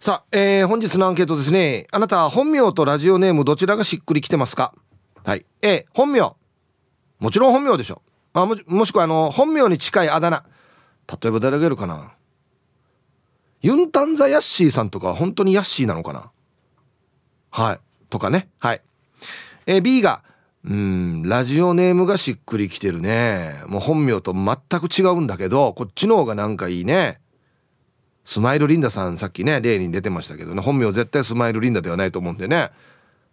さあ、えー、本日のアンケートですね。あなた本名とラジオネームどちらがしっくりきてますか？はい。A 本名。もちろん本名でしょ。まあももしくはあの本名に近いあだ名。例えば誰がいるかな？ユンタンザヤッシーさんとか本当にヤッシーなのかな？はい。とかね。はい。え、B がうんラジオネームがしっくりきてるね。もう本名と全く違うんだけどこっちの方がなんかいいね。スマイルリンダさんさっきね例に出てましたけどね。本名絶対スマイルリンダではないと思うんでね。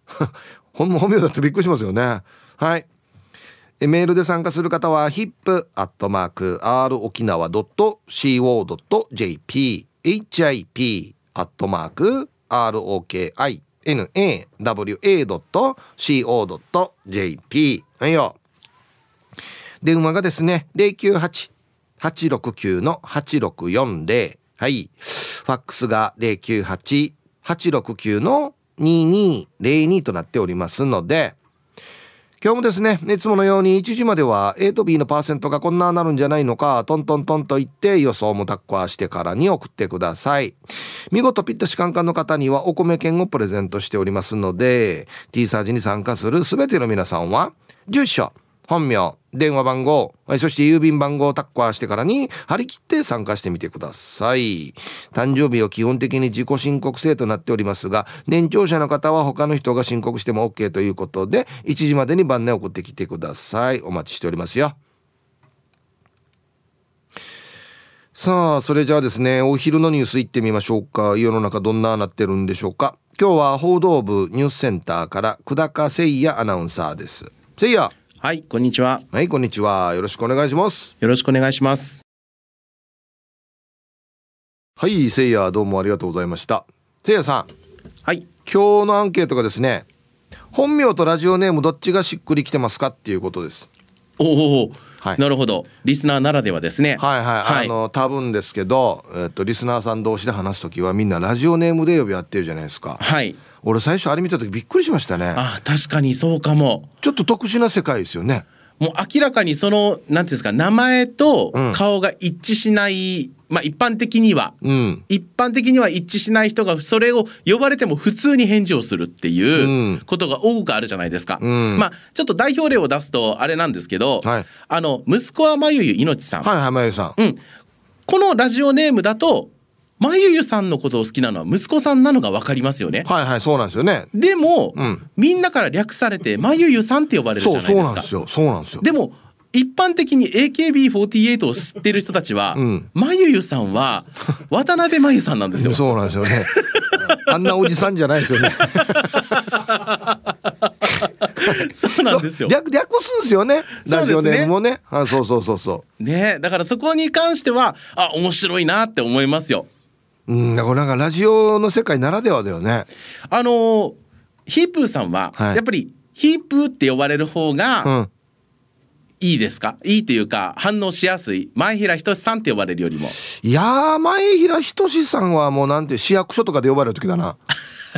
本名だってびっくりしますよね。はい。メールで参加する方は hip.r 沖縄 .co.jp hip アットマーク ROKINAWA.co.jp はいよ。電話がですね098-869-8640はい。ファックスが098-869の2202となっておりますので今日もですねいつものように1時までは A と B のパーセントがこんななるんじゃないのかトントントンと言って予想もタッコアしてからに送ってください。見事ピッタシカンカンの方にはお米券をプレゼントしておりますので T サージに参加する全ての皆さんは住所本名電話番号そして郵便番号をタッカーしてからに張り切って参加してみてください。誕生日は基本的に自己申告制となっておりますが年長者の方は他の人が申告しても OK ということで1時までに番内送ってきてください。お待ちしておりますよ。さあそれじゃあですねお昼のニュース行ってみましょうか。世の中どんななってるんでしょうか。今日は報道部ニュースセンターから久高誠也アナウンサーです。誠也。はい、こんにちは。はい、こんにちは。よろしくお願いします。よろしくお願いします。はい、せいや、どうもありがとうございました。せいやさん。はい。今日のアンケートがですね。本名とラジオネームどっちがしっくりきてますかっていうことです。おお。はい、なるほどリスナーならではですねはいはい、はい、あの多分ですけど、えっと、リスナーさん同士で話す時はみんなラジオネームで呼び合ってるじゃないですかはい俺最初あれ見た時びっくりしましたね。あ確かにそうかも。ちょっと特殊な世界ですよね。もう明らかにそのなんていうんですか名前と顔が一致しない、うん、まあ一般的には、うん、一般的には一致しない人がそれを呼ばれても普通に返事をするっていうことが多くあるじゃないですか、うん、まあちょっと代表例を出すとあれなんですけど、はい、あの息子はまゆゆいのちさん。はいはいまゆさん、うん、このラジオネームだとまゆゆさんのことを好きなのは息子さんなのが分かりますよね。はいはいそうなんですよね。でも、うん、みんなから略されてまゆゆさんって呼ばれるじゃないですか。そうなんですよ。そうなんですよ。でも一般的に AKB48 を知ってる人たちは、まゆゆさんは渡辺まゆさんなんですよ。そうなんですよね。あんなおじさんじゃないですよね。そうなんですよ。略略すんですよね。ラジオネームもね。ねあそうそうそうそう。ねだからそこに関してはあ面白いなって思いますよ。うん、だからなんかラジオの世界ならではだよね。あのー、ヒープーさんは、やっぱりヒープーって呼ばれる方が、いいですか？いいっていうか反応しやすい。前平仁さんって呼ばれるよりも。いや前平仁さんはもうなんて市役所とかで呼ばれる時だな。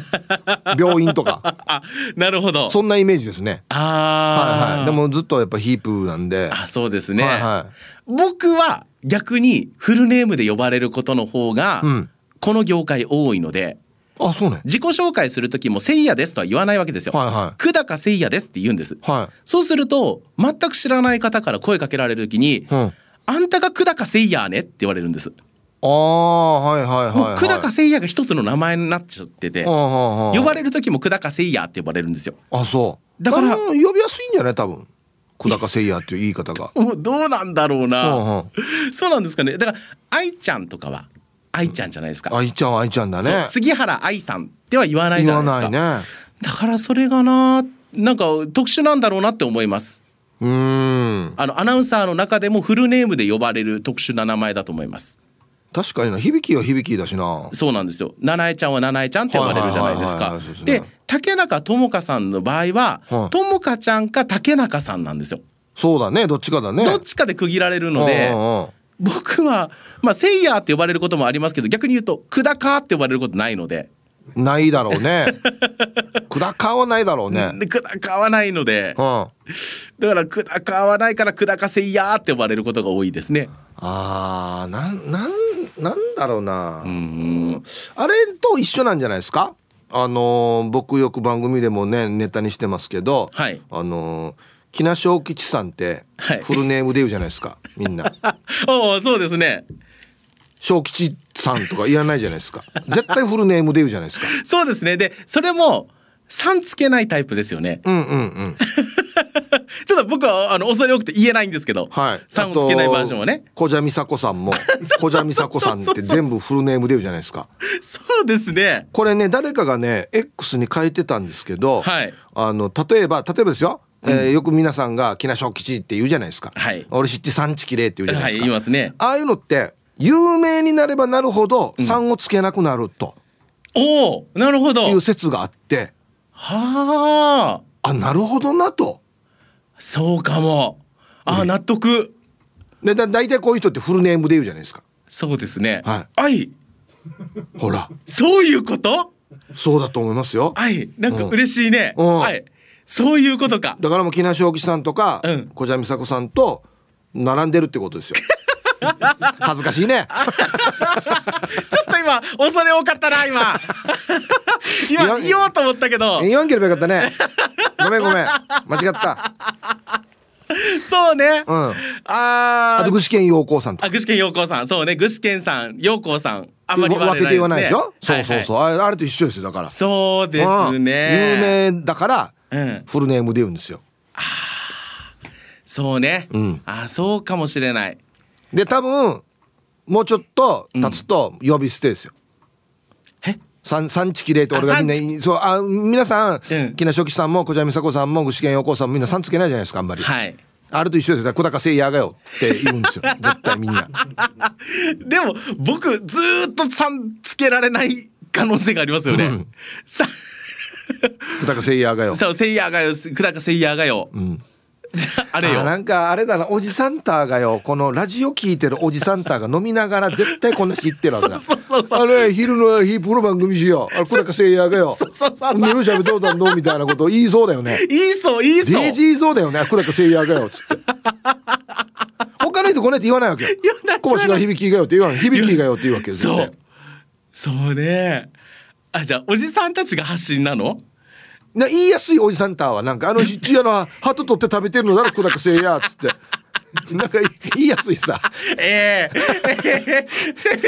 病院とか。あなるほど。そんなイメージですね。ああ、はいはい、でもずっとやっぱヒープなんで。あそうですね、はいはい、僕は逆にフルネームで呼ばれることの方が、うん、この業界多いのであそうね自己紹介する時も「せいやです」とは言わないわけですよ。はいはい、久高せいやですって言うんです。はい、そうすると全く知らない方から声かけられる時に「うん、あんたが久高せいやね」って言われるんです。ああはいはいはい、はい、久高せいやが一つの名前になっちゃってて、呼ばれる時も久高せいやって呼ばれるんですよ。あそうだから呼びやすいんじゃない多分。久高せいやっていう言い方が。どうなんだろうな。そうなんですかね。だから愛ちゃんとかは愛ちゃんじゃないですか。愛ちゃん愛ちゃんだね。杉原愛さんっては言わないじゃないですか。ね、だからそれがななんか特殊なんだろうなって思います。うんあのアナウンサーの中でもフルネームで呼ばれる特殊な名前だと思います。確かにな響きは響きだしなそうなんですよ七重ちゃんは七重ちゃんって呼ばれるじゃないですかで竹中智香さんの場合は智香ちゃんか竹中さんなんですよそうだねどっちかだねどっちかで区切られるので僕はまあセイヤーって呼ばれることもありますけど逆に言うと久高って呼ばれることないので。ないだろうね。久高はないだろうね。久高はないので、うん、だから久高はないから久高せいやって呼ばれることが多いですね。ああなんなんなんだろうな。うん。あれと一緒なんじゃないですか？あのー、僕よく番組でもねネタにしてますけど、はい、あのー木名正吉さんってフルネームで言うじゃないですか、はい、みんな。おそうですね。小吉さんとか言わないじゃないですか。絶対フルネームで言うじゃないですか。そうですね。で、それも、さんつけないタイプですよね。うんうんうん。ちょっと僕はあの恐れ多くて言えないんですけど、はい、さんをつけないバージョンはね。小蛇美佐子さんも小蛇美佐子さんって全部フルネームで言うじゃないですか。そうですね。これね誰かがね X に書いてたんですけど、はい、あの例えば例えばですよ。えー、よく皆さんが「木梨小吉」って言うじゃないですか。はい、俺知って産地きれいって言うじゃないですか。はい、言いますね。ああいうのって有名になればなるほど「さん」をつけなくなると。おおなるほど。いう説があって。はあ。あなるほどなと。そうかも。あ、納得。でだ大体こういう人ってフルネームで言うじゃないですか。そうですね。はい。愛。ほら。そういうこと？そうだと思いますよ。愛。なんか嬉しいね。うん、はい。そういうことか。だからもう木梨正吉さんとか、うん、小蛇美佐子さんと並んでるってことですよ。恥ずかしいね。ちょっと今恐れ多かったな今。今言おうと思ったけど。言わんければよかったね。ごめんごめん間違った。そうね。うん。ああ。と具志堅陽光さんあ具志堅陽光さんそうね具志堅さん陽光さんあんまり分けて言わないでしょ？そうそうそう、あれと一緒ですよだから。そうですね。有名だから、うん、フルネームで言うんですよ。ああ。そうね。うん。あそうかもしれない。で多分もうちょっと経つと呼び捨てですよ。え？産産地きれいと俺がみんなそうあ皆さん、うん、木梨初期さんも小島美佐子さんも具志堅陽子さんもみんなさんつけないじゃないですかあんまり。はいあれと一緒ですよ。小高誠也がよって言うんですよ。絶対みんな。でも僕ずっとさんつけられない可能性がありますよね。うん、さ小高誠也がよ。そう誠也がよ。久高誠也がよ。うん。あれよ。なんかあれだなおじさんターがよ。このラジオ聞いてるおじさんターが飲みながら絶対こんな知ってるわけだ。そうそうそうあれ昼のヒープの番組しよ。うあれ小高誠也がよ。そうそうそう寝るしゃべどうだんのみたいなことを言いそうだよね。言いそう言いそう。デイジーそうだよね。小高誠也がよ。つって。他の人こねって言わないわけよ。小橋が響きがよって言わない響きがよって言うわけですよそう。そうねあじゃあおじさんたちが発信なの？な言いやすいおじさんターはなんかあの ちやの鳩取って食べてるのだろ小高せいやっつって。なんか言いやすいさ。ええ。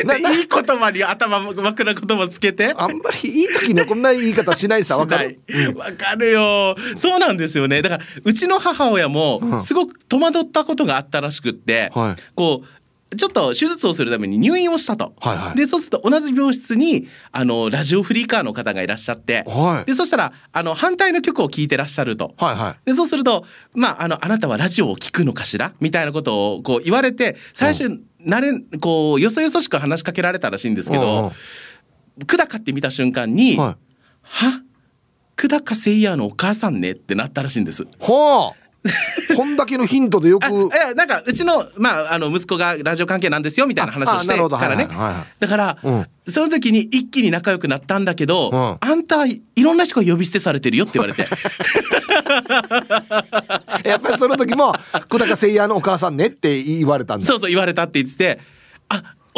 ー、いい言葉に頭枕言葉つけて。あんまりいい時にこんな言い方しないさわかる？わ、かるよ。そうなんですよね。だからうちの母親もすごく戸惑ったことがあったらしくって、うんはい、こうちょっと手術をするために入院をしたと、はいはい、でそうすると同じ病室にあのラジオフリーカーの方がいらっしゃって、はい、でそしたらあの反対の曲を聴いてらっしゃると、はいはい、でそうすると、まあ、あの「あなたはラジオを聴くのかしら?」みたいなことをこう言われて最初、うん、なれこうよそよそしく話しかけられたらしいんですけど、うん、久高って見た瞬間に「はい、は？久高誠也のお母さんね」ってなったらしいんです。はあ こんだけのヒントでよく。え、なんかうちの、まあ、あの息子がラジオ関係なんですよみたいな話をしてからね。だから、うん、その時に一気に仲良くなったんだけど、うん、あんたいろんな人が呼び捨てされてるよって言われて。やっぱりその時も小高誠也のお母さんねって言われたんだ。そうそう言われたって言ってて、あ。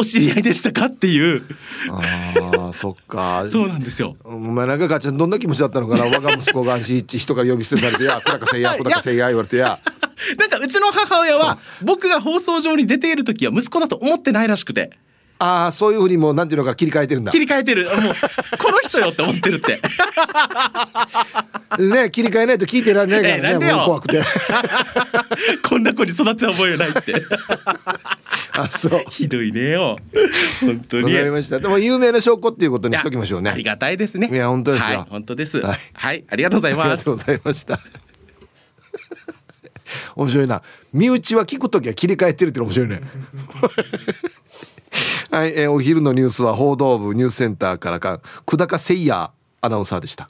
お知り合いでしたかっていう。ああそっか。そうなんですよ。お前なんか母ちゃんどんな気持ちだったのかな。我が息子がし人から呼び捨てされてや小高せいや。小高せいや言われてや。なんかうちの母親は僕が放送上に出ている時は息子だと思ってないらしくて。ああそういうふうにもうなんていうのか切り替えてるんだ。切り替えてる。もうこの人よって思ってるって。ね切り替えないと聞いてられないからね、えー、怖くて。こんな子に育てた覚えないってあそう。ひどいねよ。本当に。わかりました。でも有名な証拠っていうことにしときましょうね。ありがたいですね。いや本当ですよ、はい、本当です、はい、はい、ありがとうございます。ありがとうございました。面白いな。身内は聞くときは切り替えてるって面白いね。はい、えー、お昼のニュースは報道部ニュースセンターからか久高誠也アナウンサーでした。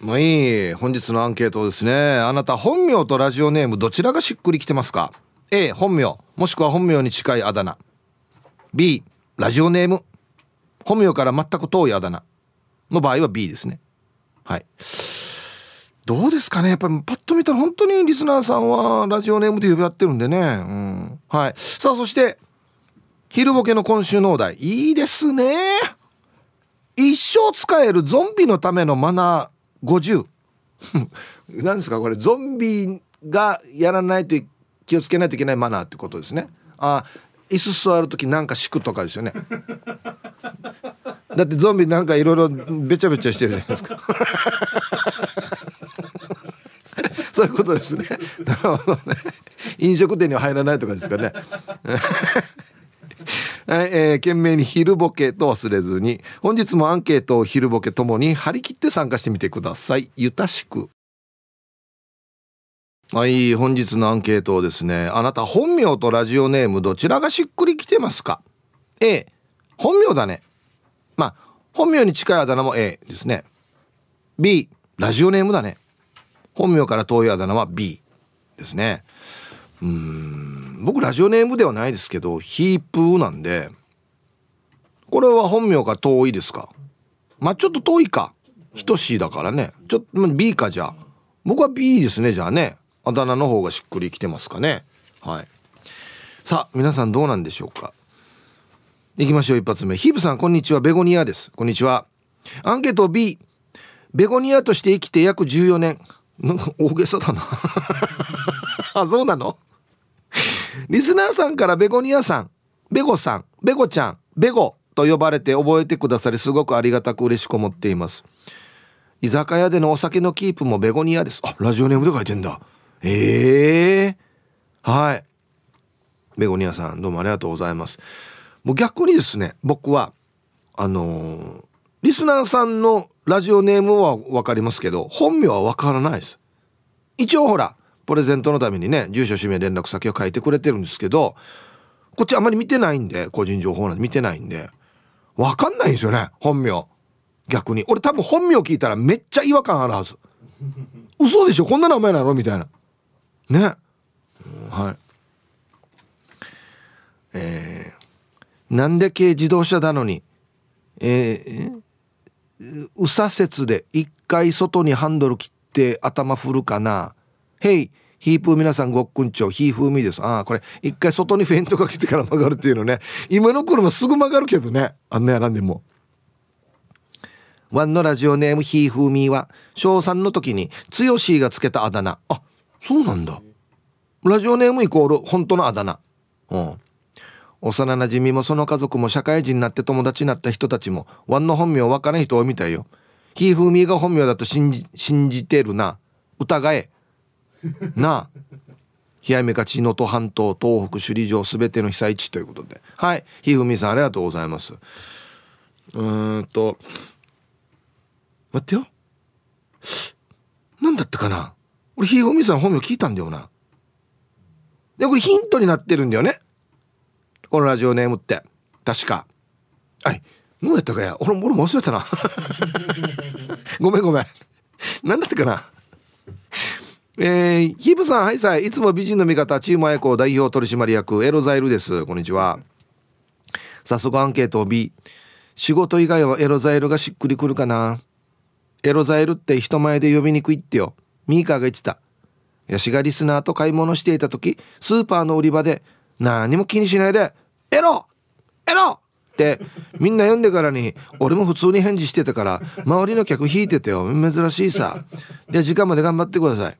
まあいい本日のアンケートですね。あなた本名とラジオネームどちらがしっくりきてますか？A 本名もしくは本名に近いあだ名 B ラジオネーム本名から全く遠いあだ名の場合は B ですねはいどうですかね？やっぱりパッと見たら本当にリスナーさんはラジオネームで呼び合ってるんでね。うん。はい。さあ、そして、昼ボケの今週のお題。いいですね。一生使えるゾンビのためのマナー50。何ですか？これ、ゾンビがやらないとい気をつけないといけないマナーってことですね。あ、椅子座る時なんか敷くとかですよね。だってゾンビなんかいろいろべちゃべちゃしてるじゃないですか。そういうことですね。なるほどね。飲食店には入らないとかですかね。はい、えー、懸命に昼ボケと忘れずに、本日もアンケートを昼ボケともに張り切って参加してみてください。ゆたしく。はい、本日のアンケートをですね、あなた本名とラジオネームどちらがしっくりきてますか ?A、本名だね。まあ、本名に近いあだ名も A ですね。B、ラジオネームだね。本名から遠いあだ名は B ですね。うん僕ラジオネームではないですけどヒープーなんでこれは本名が遠いですか？まあちょっと遠いか等しいだからねちょっと B かじゃあ僕は B ですねじゃあねあだ名の方がしっくりきてますかね。はい。さあ皆さんどうなんでしょうか。いきましょう一発目。ヒープさんこんにちは。ベゴニアです。こんにちは。アンケート B ベゴニアとして生きて約14年。大げさだな。あそうなの？リスナーさんからベゴニアさん、ベゴさん、ベゴちゃん、ベゴ。と呼ばれて覚えてくださりすごくありがたく嬉しく思っています。居酒屋でのお酒のキープもベゴニアです。あ、ラジオネームで書いてんだ。ええー、はい。ベゴニアさん、どうもありがとうございます。もう逆にですね、僕は、あのー、リスナーさんのラジオネームはわかりますけど、本名はわからないです。一応ほら、プレゼントのためにね住所氏名連絡先を書いてくれてるんですけどこっちあんまり見てないんで個人情報なんて見てないんで分かんないんですよね本名。逆に。俺多分本名聞いたらめっちゃ違和感あるはず。嘘でしょ？こんな名前なの？みたいな。ね、はいえー、なんで軽自動車なのにえー、右左折で一回外にハンドル切って頭振るかなへい、ヒープー皆さんごっくんちょ、ヒーフーミーです。ああ、これ、一回外にフェイントかけてから曲がるっていうのね。今の車すぐ曲がるけどね。あんなやらんでも。ワンのラジオネームヒーフーミーは、小3の時に、つよしがつけたあだ名。あ、そうなんだ。ラジオネームイコール、本当のあだ名。うん。幼馴染もその家族も社会人になって友達になった人たちも、ワンの本名わからん人を見たいよ。ヒーフーミーが本名だと信じ、信じてるな。疑え。なあ冷やめかち能登半島東北首里城すべての被災地ということではいひふみさんありがとうございますうんと待ってよ何だったかな俺ひふみさん本名聞いたんだよなでこれヒントになってるんだよねこのラジオネームって確かはいどうやったかや俺俺も忘れたな ごめんごめん何だったかな？えー、ヒープさん、はいさい。いつも美人の味方、チームアイコ代表取締役、エロザイルです。こんにちは。早速アンケートを B。仕事以外はエロザイルがしっくりくるかな。エロザイルって人前で呼びにくいってよ。ミーカーが言ってた。ヤシがリスナーと買い物していた時、スーパーの売り場で何も気にしないで、エロ!エロ!ってみんな読んでからに俺も普通に返事してたから周りの客引いててよ珍しいさ。で時間まで頑張ってください。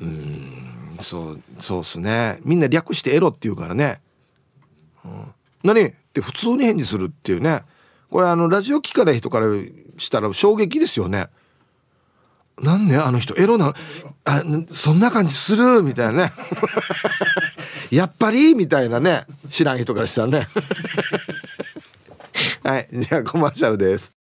うんそうそうっすね。みんな略してエロって言うからね、うん、何?って普通に返事するっていうね。これあのラジオ聞かない人からしたら衝撃ですよね。なんねあの人エロなあそんな感じするみたいなね やっぱり？みたいなね知らん人からしたらね はいじゃあコマーシャルです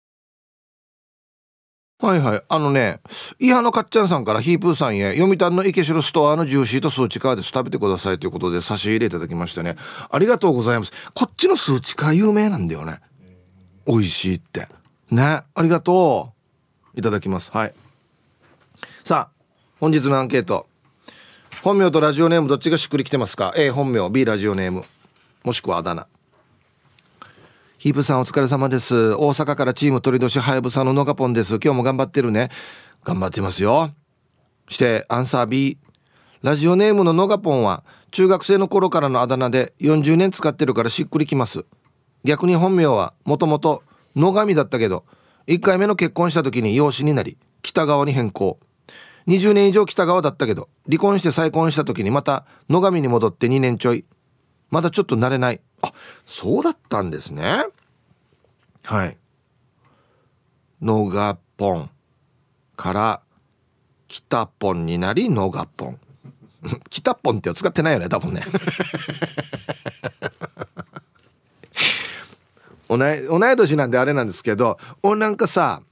はいはい。あのね、イハのかっちゃんさんからヒープーさんへ、読谷の池城ストアのジューシーと数値化です。食べてくださいということで差し入れいただきましてね。ありがとうございます。こっちの数値化有名なんだよね。美味しいって。ね。ありがとう。いただきます。はい。さあ、本日のアンケート。本名とラジオネームどっちがしっくりきてますか ?A 本名、B ラジオネーム。もしくはあだ名。ヒープさんお疲れ様です。大阪からチーム鳥年はやぶさののがぽんです。今日も頑張ってるね。頑張ってますよ。して、アンサー B。ラジオネームののがぽんは、中学生の頃からのあだ名で40年使ってるからしっくりきます。逆に本名は、もともと野上だったけど、1回目の結婚した時に養子になり、北側に変更。20年以上北側だったけど、離婚して再婚した時にまた野上に戻って2年ちょい。まだちょっと慣れない。あ、そうだったんですね。はい。のがぽんから北ポンになりのがぽん。北ポンって使ってないよね、多分ね。同い同い年なんであれなんですけど、おなんかさ、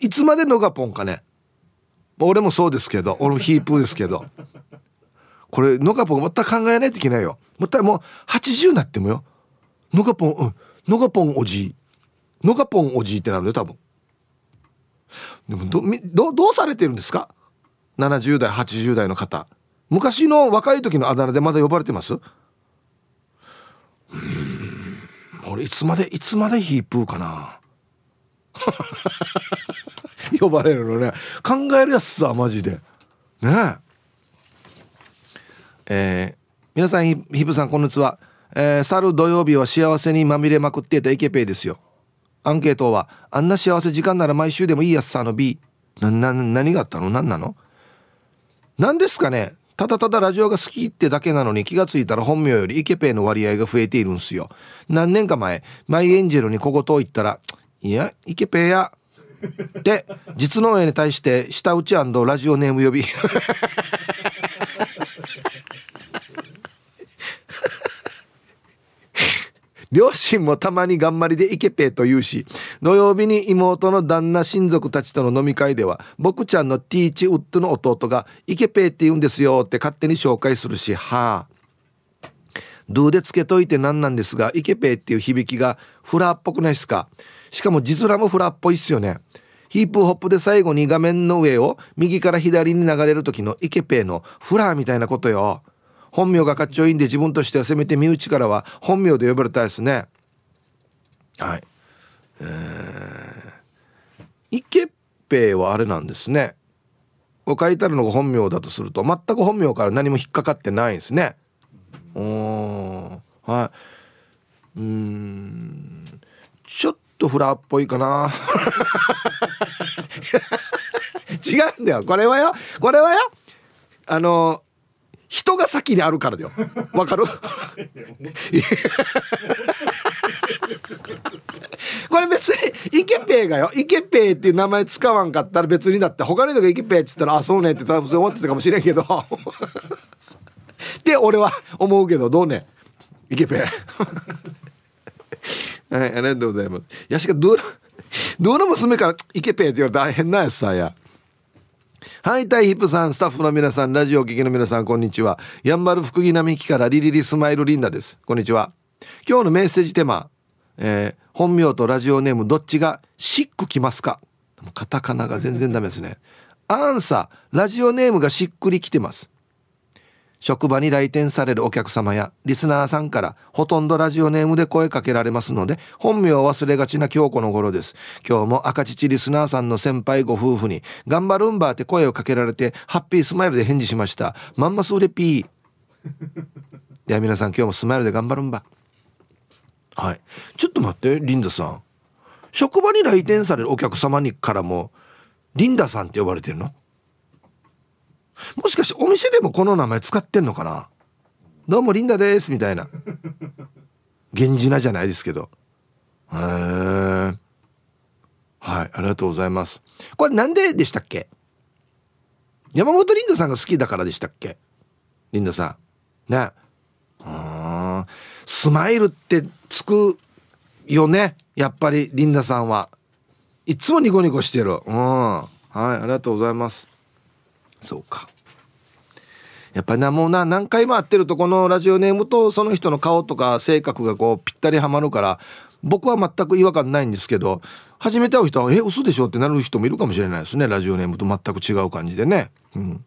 いつまでのがぽんかね。俺もそうですけど、俺もヒープーですけど。これ、のがぽんまた考えないといけないよ。またもう80になってもよ。のがぽん、うん。のがぽんおじい。のがぽんおじいってなるよ、多分。でもど、ど、どうされてるんですか ?70 代、80代の方。昔の若い時のあだ名でまだ呼ばれてます？うん俺いつまでいつまでヒープーかな呼ばれるのね。考えるやつさマジで。ねえ。えー、皆さんヒープさんこんにちは、えー、去る土曜日は幸せにまみれまくっていたイケペイですよ。アンケートはあんな幸せ時間なら毎週でもいいやつさの B なな何があったの？何なの？何ですかね。ただただラジオが好きってだけなのに気がついたら本名よりイケペイの割合が増えているんすよ。何年か前、マイエンジェルに小言を言ったら、いや、イケペイや。で、実の親に対して下打ちラジオネーム呼び。両親もたまに頑張りでイケペーと言うし、土曜日に妹の旦那親族たちとの飲み会では、僕ちゃんのティーチウッドの弟がイケペーって言うんですよって勝手に紹介するし、はあ。ドゥでつけといて何なんですが、イケペーっていう響きがフラーっぽくないですか？しかも字面もフラっぽいっすよね。ヒープホップで最後に画面の上を右から左に流れる時のイケペーのフラーみたいなことよ。本名がかっちょいいんで自分としてはせめて身内からは本名で呼ばれたいですね。はい。えー、イケペイはあれなんですね。こう書いてあるのが本名だとすると全く本名から何も引っかかってないんですね。おはい。うん。ちょっとフラーっぽいかな。違うんだよ。これはよ。これはよ。あの人が先にあるからだよ。わかる？これ別にイケペイがよ。イケペイっていう名前使わんかったら別にだって他の人がイケペイっつったらあそうねって多分思ってたかもしれんけど。って俺は思うけどどうね？イケペイ。はいありがとうございますやしかど どの娘からイケペイって言われたら大変なやつさやはい、タイヒップさん、スタッフの皆さん、ラジオ聴きの皆さん、こんにちは。やんばる福木並木からリリリスマイルリンダです。こんにちは。今日のメッセージテーマ、えー、本名とラジオネームどっちがシックきますか？カタカナが全然ダメですね。アンサー、ラジオネームがしっくりきてます。職場に来店されるお客様やリスナーさんからほとんどラジオネームで声かけられますので本名を忘れがちな今日この頃です。今日も赤乳リスナーさんの先輩ご夫婦に頑張るんばって声をかけられてハッピースマイルで返事しました。まんますうれピー。では皆さん今日もスマイルで頑張るんば。はい。ちょっと待ってリンダさん。職場に来店されるお客様にからもリンダさんって呼ばれてるの？もしかしてお店でもこの名前使ってんのかな？どうもリンダですみたいな。源氏名じゃないですけど。へえはいありがとうございます。これなんででしたっけ？山本リンダさんが好きだからでしたっけ？リンダさん。ね。あスマイルってつくよね？やっぱりリンダさんは。いつもニコニコしてる。うん。はいありがとうございます。そうか。やっぱりなもうな何回も会ってるとこのラジオネームとその人の顔とか性格がこうぴったりはまるから僕は全く違和感ないんですけど初めて会う人は「え嘘でしょ?」ってなる人もいるかもしれないですねラジオネームと全く違う感じでね。うん。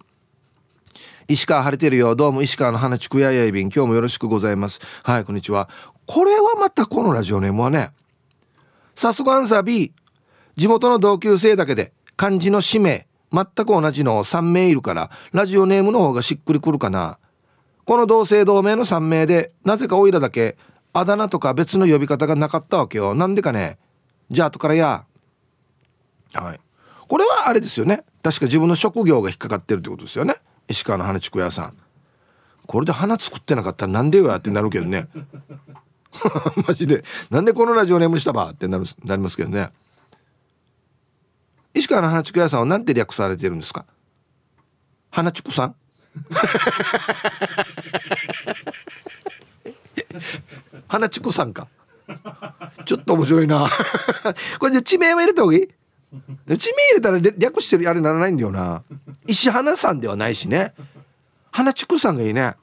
石川晴れてるよどうも石川の花地区ややいびん今日もよろしくございます。はいこんにちは。これはまたこのラジオネームはね早速アンサー B 地元の同級生だけで漢字の氏名全く同じの3名いるからラジオネームの方がしっくりくるかな。この同姓同名の3名でなぜかおいらだけあだ名とか別の呼び方がなかったわけよ。なんでかね。じゃあ後からや。はい。これはあれですよね。確か自分の職業が引っかかってるってことですよね。石川の花竹屋さん。これで花作ってなかったらなんでよやってなるけどね。マジで。なんでこのラジオネームしたばってなるなりますけどね。石川の花竹屋さんは何て略されてるんですか？花竹さん？花竹さんか。ちょっと面白いな。これで地名は入れた方がいい地名入れたら略してるあれならないんだよな。石花さんではないしね。花竹さんがいいね。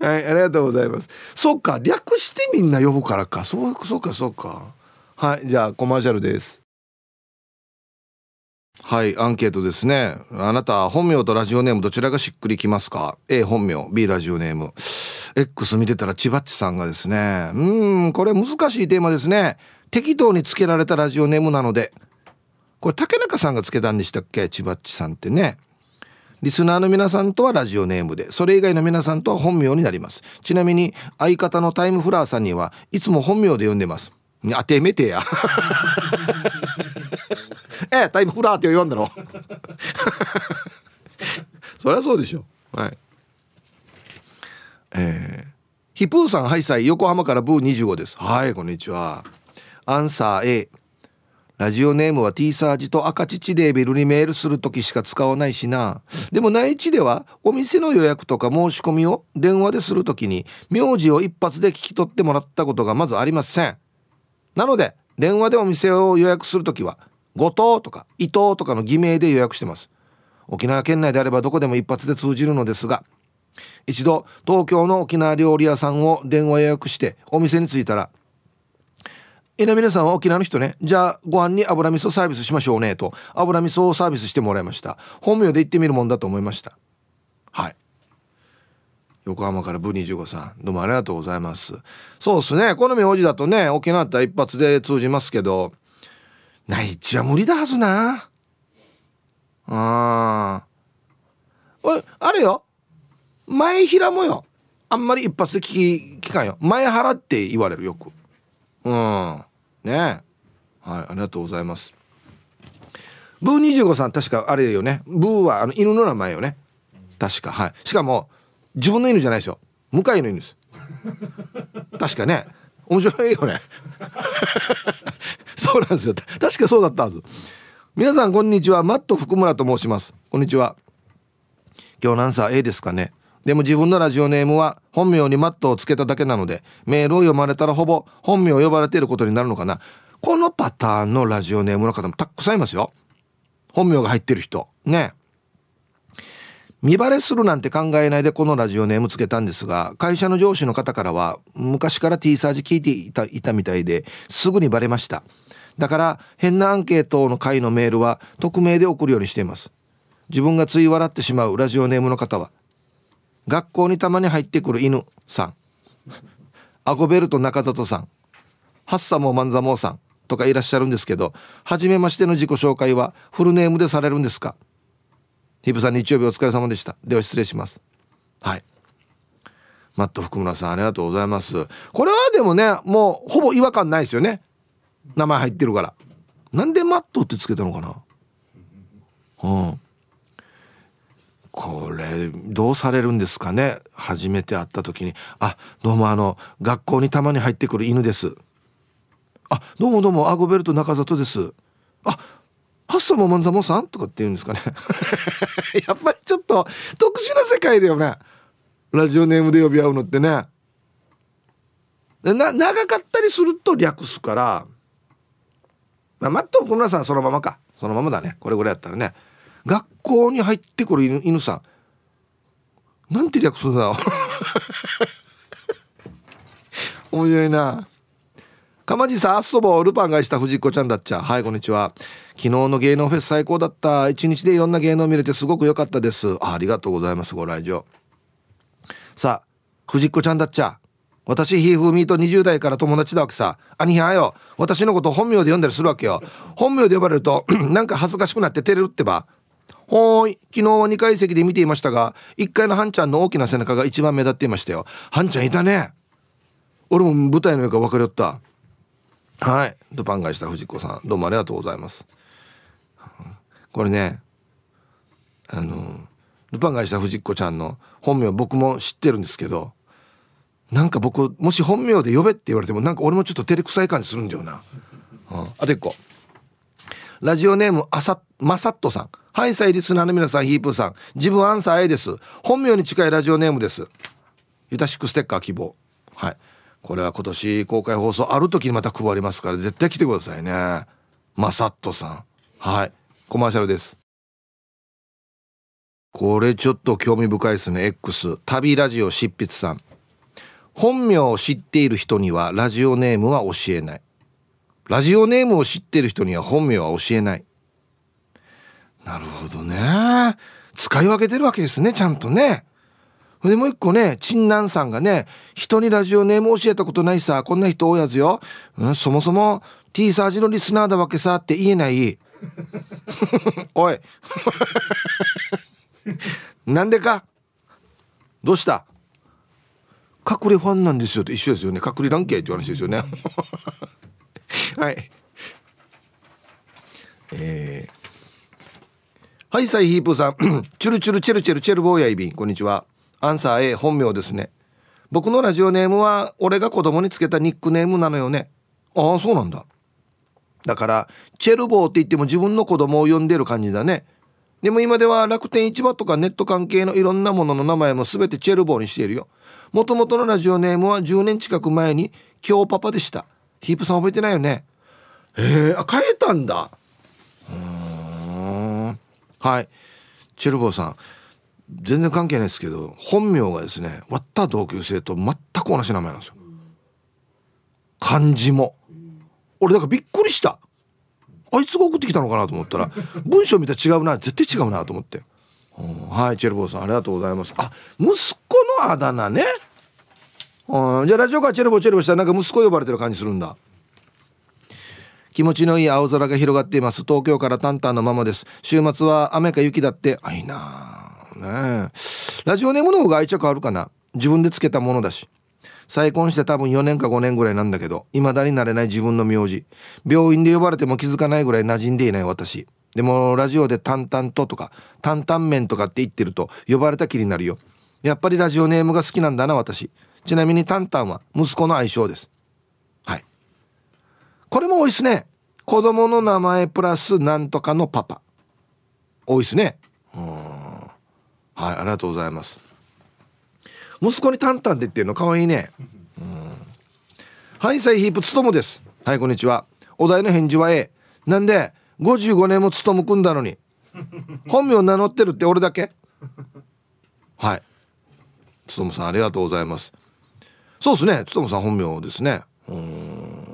はいありがとうございます。そうか略してみんな呼ぶからか。そうそうかそうかはいじゃあコマーシャルです。はいアンケートですね。あなた本名とラジオネームどちらがしっくりきますか？A 本名。B ラジオネーム。X 見てたら千葉っちさんがですね。うんこれ難しいテーマですね。適当につけられたラジオネームなので。これ竹中さんがつけたんでしたっけ？千葉っちさんってね。リスナーの皆さんとはラジオネームでそれ以外の皆さんとは本名になります。ちなみに相方のタイムフラーさんにはいつも本名で呼んでます。あてめてや。えタイムフラーって言わんだろ。そりゃそうでしょ。はい。えー、ヒプーさんハイサイ横浜からブー25です。はいこんにちは。アンサー A ラジオネームは T サージと赤乳デーベルにメールする時しか使わないしな。でも内地ではお店の予約とか申し込みを電話でする時に名字を一発で聞き取ってもらったことがまずありませんなので電話でお店を予約する時は後藤とか伊藤とかの偽名で予約してます。沖縄県内であればどこでも一発で通じるのですが一度東京の沖縄料理屋さんを電話予約してお店に着いたらえな皆さんは沖縄の人ね。じゃあご飯に油味噌サービスしましょうねと油味噌をサービスしてもらいました。本名で言ってみるもんだと思いました。はい。横浜からブ25さんどうもありがとうございます。そうっすねこの名字だとね沖縄って一発で通じますけど内地は無理だはずな。あおいあれよ。前平もよ。あんまり一発で聞き聞かんよ。前原って言われるよく。うん。ね。はいありがとうございます。ブー25さん確かあれよね。ブーはあの犬の名前よね。確かはい。しかも自分の犬じゃないですよ。向かいの犬です。確かね。面白いよね。そうなんですよ。確かそうだったはず。皆さんこんにちは。マット福村と申します。こんにちは。今日何歳？A ですかね。でも自分のラジオネームは本名にマットをつけただけなのでメールを読まれたらほぼ本名を呼ばれていることになるのかな。このパターンのラジオネームの方もたくさんいますよ。本名が入ってる人。ね。見バレするなんて考えないでこのラジオネームつけたんですが会社の上司の方からは昔から T サージ聞いていたいたみたいですぐにバレました。だから変なアンケートの回のメールは匿名で送るようにしています。自分がつい笑ってしまうラジオネームの方は学校にたまに入ってくる犬さん。アゴベルト中里さん。ハッサモーマンザモーさんとかいらっしゃるんですけど初めましての自己紹介はフルネームでされるんですか？ヒブさん日曜日お疲れ様でした。では失礼します。はい。マット福村さんありがとうございます。これはでもねもうほぼ違和感ないですよね。名前入ってるから。なんでマットってつけたのかな。うん。これどうされるんですかね。初めて会った時に「あどうもあの学校にたまに入ってくる犬です」「あどうもどうもアゴベルト中里です」「あハッサモマンザモさん?」とかって言うんですかね。やっぱりちょっと特殊な世界だよね。ラジオネームで呼び合うのってね。な長かったりすると略すから。まあ、マット小村さんそのままか。そのままだね。これぐらいやったらね。学校に入ってくる犬犬さん。なんて略すんだ 面白いな。かまじさあっそぼルパンがした藤子ちゃんだっちゃ。はいこんにちは。昨日の芸能フェス最高だった。一日でいろんな芸能見れてすごく良かったです。ありがとうございますご来場。さあ藤子ちゃんだっちゃ。私ひーふーみーと20代から友達だわけさ。兄ひゃよ。私のこと本名で呼んだりするわけよ。本名で呼ばれると なんか恥ずかしくなって照れるってば。ほーい。昨日は2階席で見ていましたが1階のハンちゃんの大きな背中が一番目立っていましたよ。ハンちゃんいたね。俺も舞台の上から分かりよった。はい。ドパン返した藤子さんどうもありがとうございます。これねあのルパン返した藤子ちゃんの本名僕も知ってるんですけどなんか僕もし本名で呼べって言われてもなんか俺もちょっと照れくさい感じするんだよな、うん、あと一個。ラジオネームあさまさっとさん。はいさいリスナーの皆さんヒープーさん。自分アンサー A です。本名に近いラジオネームです。ゆたしくステッカー希望。はい。これは今年公開放送ある時にまた配りますから絶対来てくださいね。まさっとさん。はい。コマーシャルです。これちょっと興味深いですね。X 旅ラジオ執筆さん。本名を知っている人にはラジオネームは教えない。ラジオネームを知っている人には本名は教えない。なるほどね。使い分けてるわけですねちゃんとね。でもう一個ね陳南さんがね人にラジオネーム教えたことないさこんな人多いやつよ、うん、そもそも T サージのリスナーだわけさって言えない。おい。なんでか？どうした？隠れファンなんですよと一緒ですよね。隠れランケーっていう話ですよね。はい。えー、はいサイヒープさん。チュルチュルチェルチェルチェルボーヤイビン。こんにちは。アンサー A 本名ですね。僕のラジオネームは俺が子供につけたニックネームなのよね。ああそうなんだ。だからチェルボーって言っても自分の子供を呼んでる感じだね。でも今では楽天市場とかネット関係のいろんなものの名前も全てチェルボーにしているよ。もともとのラジオネームは10年近く前に今日パパでした。ヒープさん覚えてないよね？へえあ変えたんだ。うん。はい。チェルボーさん。全然関係ないですけど本名がですね割った同級生と全く同じ名前なんですよ。漢字も俺だからびっくりした。あいつが送ってきたのかなと思ったら文章見たら違うな絶対違うなと思って。はいチェルボーさんありがとうございます。あ息子のあだ名ね。うんじゃあラジオからチェルボーチェルボーしたらなんか息子呼ばれてる感じするんだ。気持ちのいい青空が広がっています。東京からタンタンのままです。週末は雨か雪だって。あいいなねラジオネームの方が愛着あるかな。自分でつけたものだし。再婚して多分4年か5年ぐらいなんだけど未だになれない自分の名字。病院で呼ばれても気づかないぐらい馴染んでいない私。でもラジオで「タンタンと」とか「タンタン麺」とかって言ってると呼ばれた気になるよ。やっぱりラジオネームが好きなんだな私。ちなみにタンタンは息子の愛称です。はい。これも多いっすね。子供の名前プラスなんとかのパパ。多いっすね。うん。はいありがとうございます。息子にタンタンでっていうのかわいいね。うん。はいサイヒープつともです。はいこんにちは。お題の返事は A なんで55年も勤むくんだのに。本名名乗ってるって俺だけ？はい。勤さんありがとうございます。そうですね。勤さん本名ですね。うん。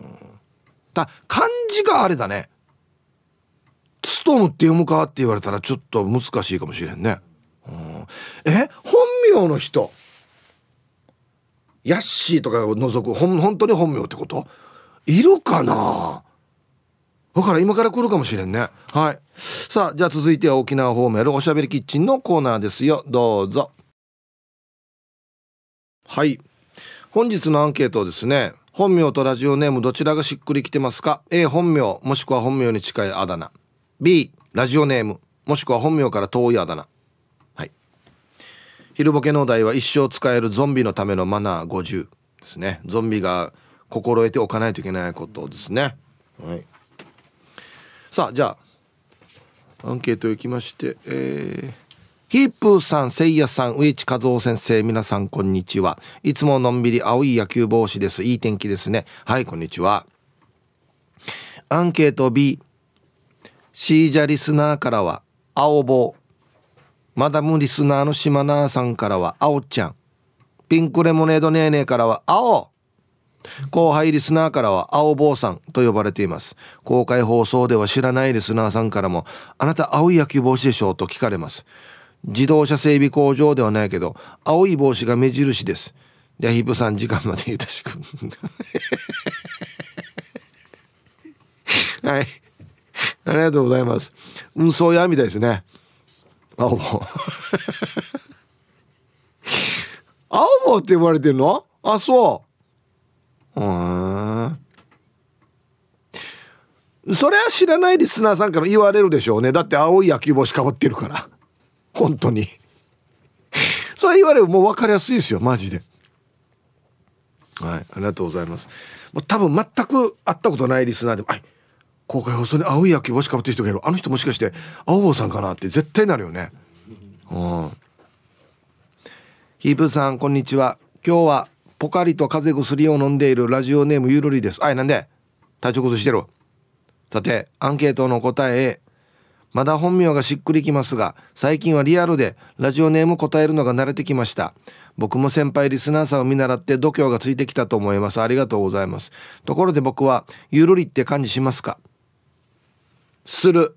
だ漢字があれだね。勤むって読むかって言われたらちょっと難しいかもしれんね。うん。え？本名の人。ヤッシーとかを除くほん本当に本名ってこと？いるかな？だから今から来るかもしれんね。はい。さあじゃあ続いては沖縄方面のおしゃべりキッチンのコーナーですよ。どうぞ。はい。本日のアンケートですね。本名とラジオネームどちらがしっくりきてますか？A 本名もしくは本名に近いあだ名。B ラジオネームもしくは本名から遠いあだ名。昼ボケのお題は一生使えるゾンビのためのマナー50ですねゾンビが心得ておかないといけないことですねはいさあじゃあアンケートいきましてえー、ヒープーさん、せいやさん、上地和夫先生、皆さん、こんにちは。いつものんびり青い野球帽子です。いい天気ですね。はい、こんにちは。アンケート B。シージャリスナーからは、青棒。マダムリスナーの島ナーさんからは、青ちゃん。ピンクレモネードネーネーからは、青。後輩リスナーからは青坊さんと呼ばれています。公開放送では知らないリスナーさんからもあなた青い野球帽子でしょうと聞かれます。自動車整備工場ではないけど青い帽子が目印です。でヒップさん時間までゆたしく。はい。ありがとうございます。運送屋みたいですね。青棒青棒って言われてるの？あそう。うん。それは知らないリスナーさんから言われるでしょうね。だって青い野球帽子かぶってるから。本当に。それ言われるもう分かりやすいですよマジで。はいありがとうございます。もう多分全く会ったことないリスナーでも「はい公開放送に青い野球帽子かぶってる人がいる。あの人もしかして青坊さんかな?」って絶対なるよね。うん。ヒープさんこんにちは。今日はポカリと風邪薬を飲んでいるラジオネームゆるりです。あいなんで？体調崩してる。さてアンケートの答えまだ本名がしっくりきますが最近はリアルでラジオネーム答えるのが慣れてきました。僕も先輩リスナーさんを見習って度胸がついてきたと思います。ありがとうございます。ところで僕はゆるりって感じしますか？する。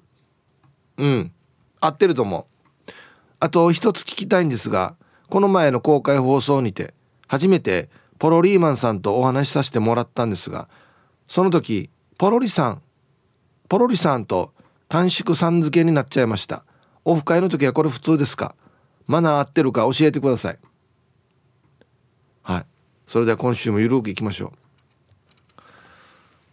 うん。合ってると思う。あと一つ聞きたいんですがこの前の公開放送にて初めてポロリーマンさんとお話しさせてもらったんですがその時ポロリさんポロリさんと短縮さん付けになっちゃいました。オフ会の時はこれ普通ですか？マナー合ってるか教えてください。はい。それでは今週もゆるくいきましょう。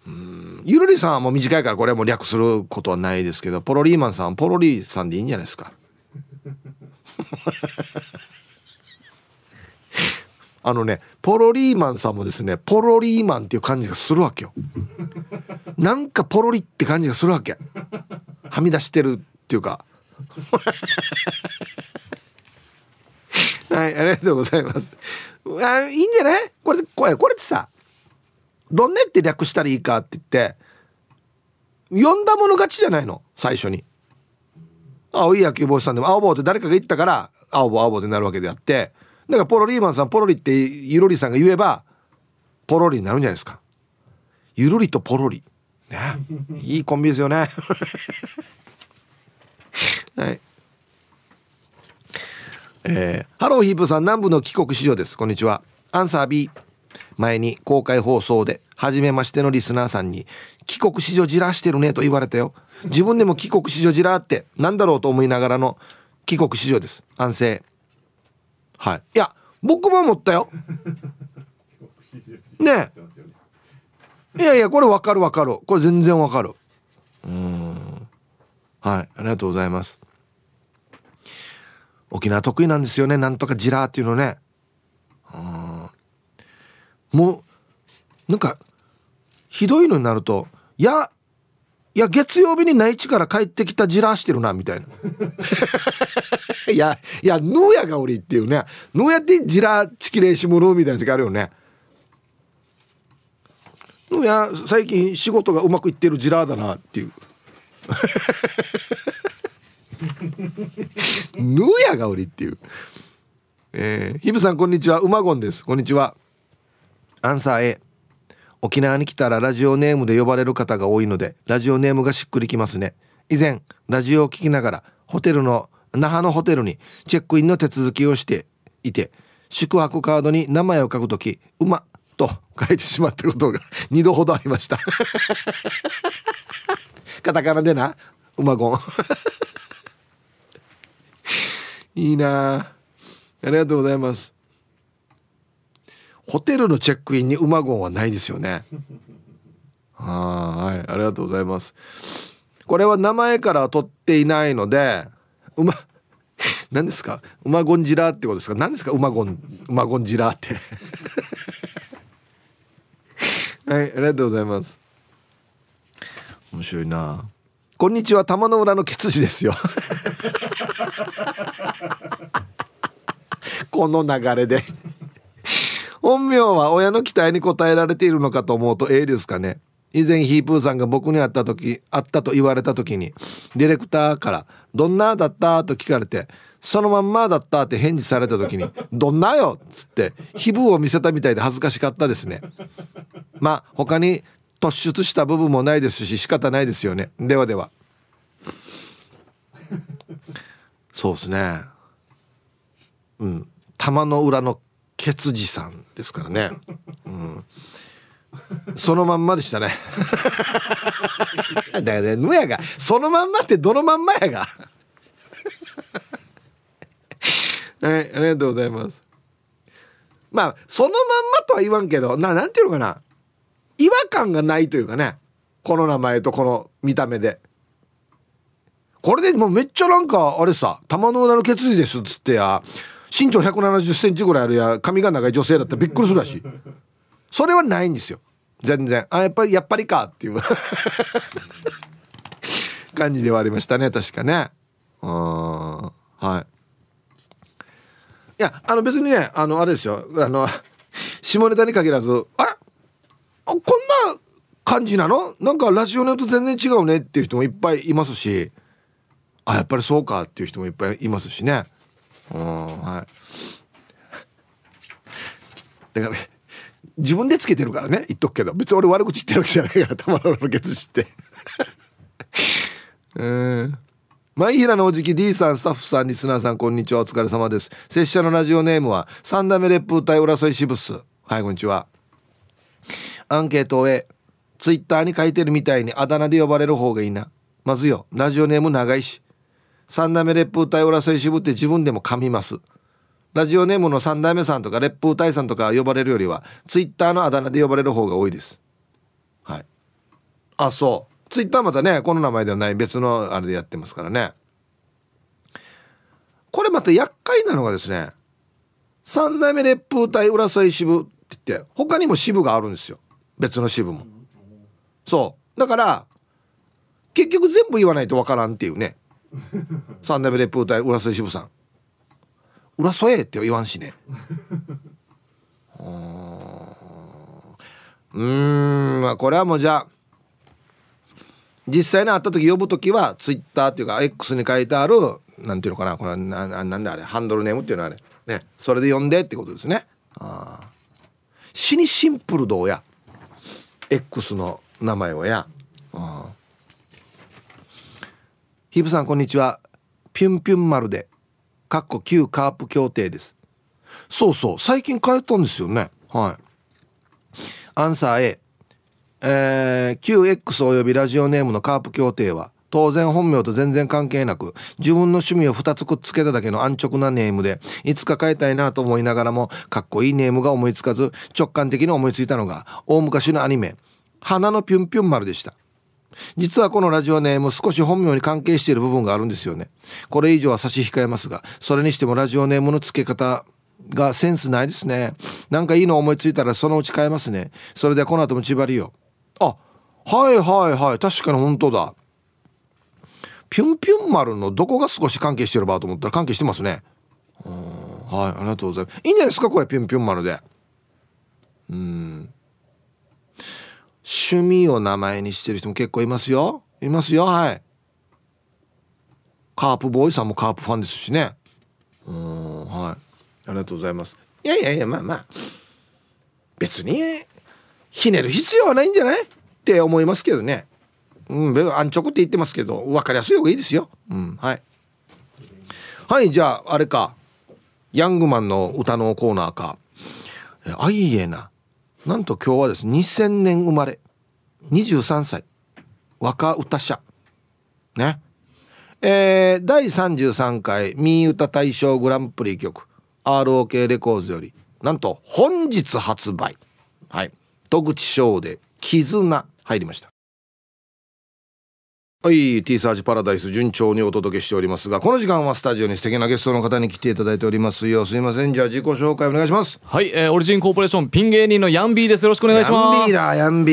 うん。ゆるりさんはもう短いからこれはもう略することはないですけどポロリーマンさんポロリーさんでいいんじゃないですか？あのねポロリーマンさんもですねポロリーマンっていう感じがするわけよ。なんかポロリって感じがするわけ。はみ出してるっていうか。はいありがとうございます。あいいんじゃない？これこれこれってさどんねって略したらいいかって言って読んだもの勝ちじゃないの最初に。青い野球帽子さんでも青棒って誰かが言ったから青棒青棒ってなるわけであってだからポロリーマンさんポロリってゆるりさんが言えばポロリになるんじゃないですか。ゆるりとポロリ。ね。いいコンビですよね。はい。えー、ハローヒープさん南部の帰国子女です。こんにちは。アンサー B 前に公開放送で初めましてのリスナーさんに帰国子女じらしてるねと言われたよ。自分でも帰国子女じらってなんだろうと思いながらの帰国子女です。安静。はい。いや僕も思ったよ。ね。いやいやこれわかるわかる。これ全然わかる。うん。はい。ありがとうございます。沖縄得意なんですよね。なんとかジラーっていうのね。うんもうなんかひどいのになるといやいや月曜日に内地から帰ってきたジラーしてるなみたいな。いやいやヌーヤがおりっていうね。ヌーヤってジラーチキレーシムルーみたいな時あるよね。ヌーヤ最近仕事がうまくいってるジラーだなっていう。ヌーヤがおりっていう。えー、ヒブさんこんにちは。うまゴンです。こんにちは。アンサー A 沖縄に来たらラジオネームで呼ばれる方が多いのでラジオネームがしっくりきますね。以前ラジオを聞きながらホテルの那覇のホテルにチェックインの手続きをしていて宿泊カードに名前を書くとき「うま」と書いてしまったことが 2度ほどありました。カタカナでなうまごんいいなありがとうございます。ホテルのチェックインに馬ゴンはないですよね。はいありがとうございます。これは名前から取っていないので馬 何ですか？馬ゴンジラーってことですか？何ですか？馬ゴン馬ゴンジラーって。はいありがとうございます。面白いな。こんにちは。玉の裏のケツジですよ。この流れで本名は親の期待に応えられているのかと思うとええですかね以前ヒープーさんが僕に会った時会ったと言われた時にディレクターから「どんなだった?」と聞かれて「そのまんまだった」って返事された時に「どんなよ?」っつって皮膚を見せたみたいで恥ずかしかったですねまあ他に突出した部分もないですし仕方ないですよねではではそうですねうん玉の裏のケツジさんですからね。うん。そのまんまでしたね。だからねぬやが。そのまんまってどのまんまやが。はいありがとうございます。まあそのまんまとは言わんけどななんていうのかな。違和感がないというかね。この名前とこの見た目で。これでもうめっちゃなんかあれさ玉の裏の血髄ですっつってや。身長1 7 0センチぐらいあるや髪が長い女性だったらびっくりするらしい。それはないんですよ。全然。あやっぱりやっぱりかっていう。感じではありましたね。確かね。うんはい。いやあの別にねあのあれですよ。あの下ネタに限らずあれ？こんな感じなの？なんかラジオネームと全然違うねっていう人もいっぱいいますし。あやっぱりそうかっていう人もいっぱいいますしね。はい。だから、ね、自分でつけてるからね言っとくけど。別に俺悪口言ってるわけじゃないからたまらのケツして。うん。前平のおじき D さんスタッフさんリスナーさんこんにちは。お疲れ様です。拙者のラジオネームは三代目烈風隊浦添支部スはいこんにちは。アンケートをえツイッターに書いてるみたいにあだ名で呼ばれる方がいいな。まずよラジオネーム長いし。三代目烈風隊浦添支部って自分でも噛みます。ラジオネームの三代目さんとか烈風隊さんとか呼ばれるよりはツイッターのあだ名で呼ばれる方が多いです。はい。あそう。ツイッターまたねこの名前ではない別のあれでやってますからね。これまた厄介なのがですね三代目烈風隊浦添支部って言って他にも支部があるんですよ。別の支部も。そう。だから結局全部言わないとわからんっていうね。三代目烈風隊浦添支部さん。浦添って言わんしね。うんまあこれはもうじゃあ実際に会った時呼ぶ時はツイッターっていうか X に書いてあるなんていうのかなこれはななんであれハンドルネームっていうのはあれ。ねそれで呼んでってことですね。あ死にシンプルどうや。X の名前はやあヒブさんこんにちは。ピュンピュン丸でかっこ旧カープ協定です。そうそう最近通ったんですよね。はい。アンサー A えー、QX およびラジオネームのカープ協定は当然本名と全然関係なく自分の趣味を2つくっつけただけの安直なネームでいつか変えたいなと思いながらもかっこいいネームが思いつかず直感的に思いついたのが大昔のアニメ「花のぴゅんぴゅん丸」でした。実はこのラジオネーム少し本名に関係している部分があるんですよね。これ以上は差し控えますがそれにしてもラジオネームの付け方がセンスないですね。なんかいいの思いついたらそのうち変えますね。それでこの後も縛りよあはいはいはい確かに本当だ。ぴゅんぴゅん丸のどこが少し関係してるばと思ったら関係してますね。はいありがとうございます。いいんじゃないですかこれぴゅんぴゅん丸で。うん。趣味を名前にしてる人も結構いますよいますよはいカープボーイさんもカープファンですしねうんはいありがとうございますいやいやいやまあまあ別にひねる必要はないんじゃないって思いますけどね。うん、安直って言ってますけど、分かりやすい方がいいですよ。うん、はい。はい、じゃあ、あれか。ヤングマンの歌のコーナーか。あいえな。なんと今日はですね、2000年生まれ。23歳。若歌者。ね。えー、第33回ミー歌大賞グランプリ曲 ROK レコーズよりなんと本日発売はい戸口賞で絆入りましたはい T サージパラダイス順調にお届けしておりますがこの時間はスタジオに素敵なゲストの方に来ていただいておりますよ。すいません。じゃあ自己紹介お願いします。はい、えー、オリジンコーポレーションピン芸人のヤンビーです。よろしくお願いします。ヤンビーだヤンビ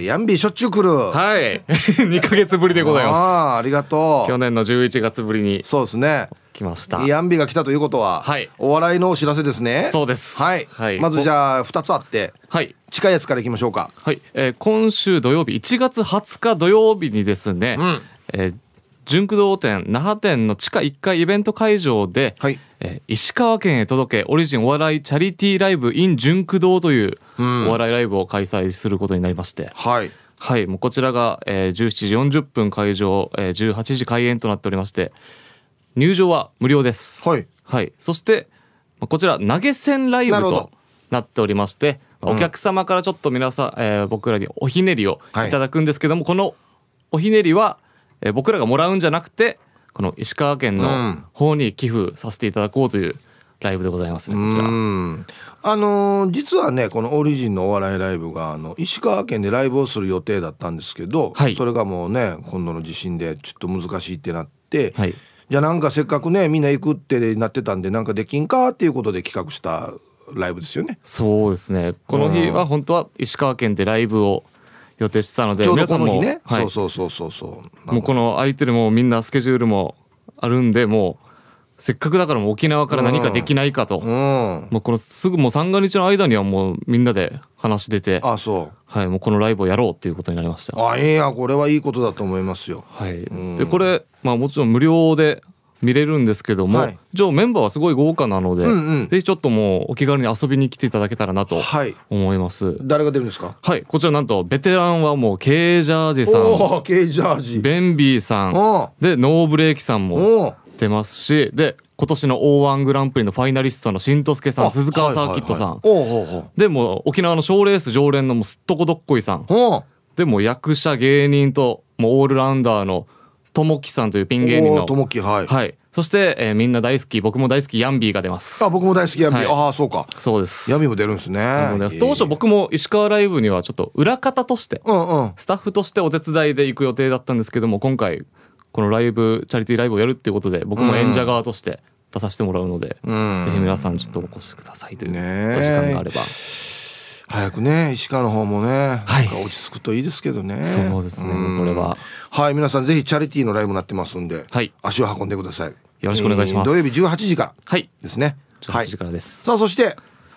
ー。ヤンビーしょっちゅう来る。はい。2か月ぶりでございます。ああありがとう。去年の11月ぶりに。そうですね来ました。ヤンビが来たということは、はい、お笑いのお知らせですね。そうです。はい、はい、まずじゃあ2つあってはい。近いやつからいきましょうか。はい、えー、今週土曜日1月20日土曜日にですね、うん、えー純駆動店那覇店の地下1階イベント会場で、はい。えー、石川県へ届けオリジンお笑いチャリティーライブ in 純駆動という、お笑いライブを開催することになりまして、はい。はい。もうこちらが、えー、17時40分会場、えー、18時開演となっておりまして入場は無料です。はい、はい、そしてこちら投げ銭ライブとなっておりましてお客様からちょっと皆さん、えー、僕らにおひねりをい。ただくんですけども、はい、このおひねりは、えー、僕らがもらうんじゃなくてこの石川県の方に寄付させていただこうというライブでございますねこちら。あのー、実はねこのオリジンのお笑いライブがあの石川県でライブをする予定だったんですけど、はい、それがもうね今度の地震でちょっと難しいってなって、はい、じゃあなんかせっかくねみんな行くってなってたんでなんかできんかっていうことで企画したライブですよね。そうですね。この日は本当は石川県でライブを予定してたので、ちょうどこの日ね、はい、そうそうそうそうもうこの空いてるもみんなスケジュールもあるんでもうせっかくだからもう沖縄から何かできないかと、うん、もうこのすぐもう三が日の間にはもうみんなで話出てあそう。はいもうこのライブをやろうっていうことになりました。あいやこれはいいことだと思いますよ。はい、うん、でこれまあもちろん無料で見れるんですけども、はい、じゃあメンバーはすごい豪華なので、うんうん、ぜひちょっともうお気軽に遊びに来ていただけたらなと思います、はい、誰が出るんですか？はいこちらなんとベテランはもう K ジャージさん。お K ジャージ。ベンビーさん。でノーブレーキさんも出ますしで今年の O1 グランプリのファイナリストの新之助さん鈴川サーキットさん、でも沖縄の賞レース常連のすっとこどっこいさん。でも役者芸人ともうオールラウンダーのともきさんというピン芸人の。ともきはい、はい、そして、えー、みんな大好き僕も大好きヤンビーが出ます。あ僕も大好きヤンビー、はい、ああそうか。そうです。ヤンビーも出るんですね。当初僕も石川ライブにはちょっと裏方として、うんうん、スタッフとしてお手伝いで行く予定だったんですけども今回このライブチャリティーライブをやるっていうことで僕も演者側として出させてもらうので、うん、ぜひ皆さんちょっとお越しくださいというお時間があれば。早くね石川の方もね、はい、落ち着くといいですけどね。そうですねこれは。はい皆さんぜひチャリティーのライブになってますんで、はい、足を運んでください。よろしくお願いします、土曜日18時からですね、はい、18時からです、さあそして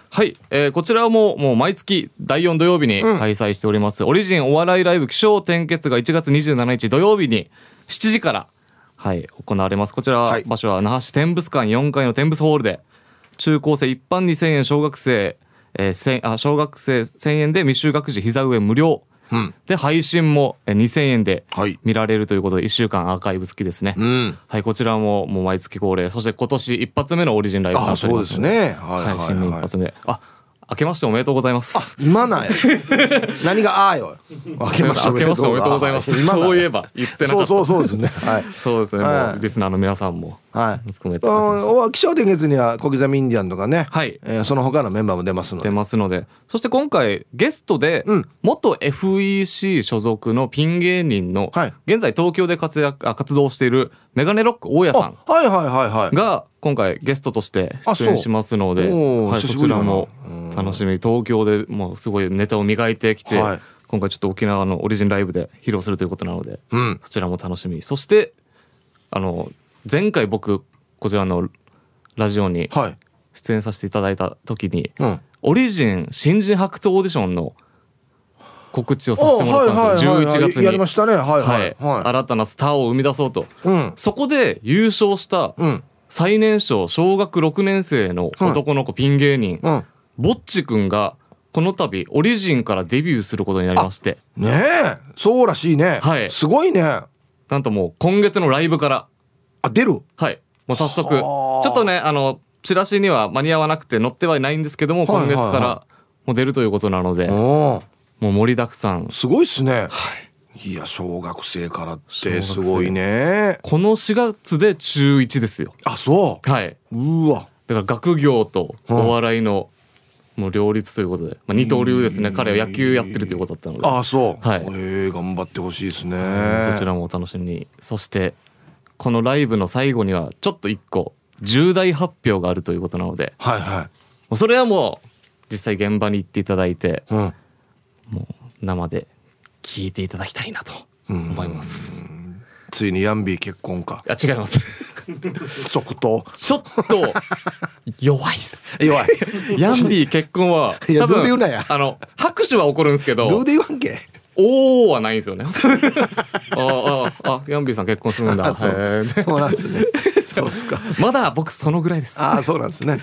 はい、えー、こちらももう毎月第4土曜日に開催しております、うん、オリジンお笑いライブ気象転結が1月27日土曜日に7時から。はい、行われます。こちら、はい、場所は那覇市天物館4階の天物ホールで、中高生一般2000円、小学生、えー、あ小学生1000円で未就学児膝上無料。うん、で配信も2000円で見られるということで1週間アーカイブ付きですね、うん、はいこちらももう毎月恒例。そして今年一発目のオリジンライブになっておりますので。ね、はいはい、新年一発目。あ明けましておめでとうございます。今ない。何がああよ。明けましておめでとうございます。そういえば言ってなかった。そうそうそうですね。はい。そうですね。もうリスナーの皆さんも。はい。含めて。気象点月には小刻みインディアンとかね。はい。えー、その他のメンバーも出ますので。出ますので。そして今回ゲストで、うん、元 FEC 所属のピン芸人の、はい、現在東京で活躍活動しているメガネロック大家さん。はいはいはいはい。が今回ゲストとして出演しますので、はい、そちらも楽しみ。東京でもうすごいネタを磨いてきて、はい、今回ちょっと沖縄のオリジンライブで披露するということなので、うん、そちらも楽しみ。そしてあの前回僕こちらのラジオに出演させていただいた時に、はい、オリジン新人発掘オーディションの告知をさせてもらったんですよ、11月に。やりましたね。はいはい、はい、新たなスターを生み出そうと、うん、そこで優勝した、うん最年少小学6年生の男の子ピン芸人、うん、ぼっちくんがこの度オリジンからデビューすることになりまして。ねえ。そうらしいね。はい。すごいね。なんともう今月のライブから。あ出る？はい。もう早速。ちょっとねあのチラシには間に合わなくて載ってはいないんですけども今月からもう出るということなので、もう盛りだくさん。すごいっすね。はいいや小学生からってすごいね。この4月で中1ですよ。あそう。はい。うわ。だから学業とお笑いの、もう両立ということで、まあ、二刀流ですね。彼は野球やってるということだったので。あそう。はい。え頑張ってほしいですね。そちらもお楽しみに。そしてこのライブの最後にはちょっと一個重大発表があるということなので。はいはい。それはもう実際現場に行っていただいて、うん、もう生で聞いていただきたいなと思います。ついにヤンビー結婚か。あ違います。即答。ちょっと弱いです。弱い。ヤンビー結婚はいやどうで言うなや。あの拍手は起こるんですけど。どうで言わんけ。おおはないんですよね。あああヤンビーさん結婚するんだ。そうそうなんですね。そうですか。まだ僕そのぐらいです。ああ そうなんですね。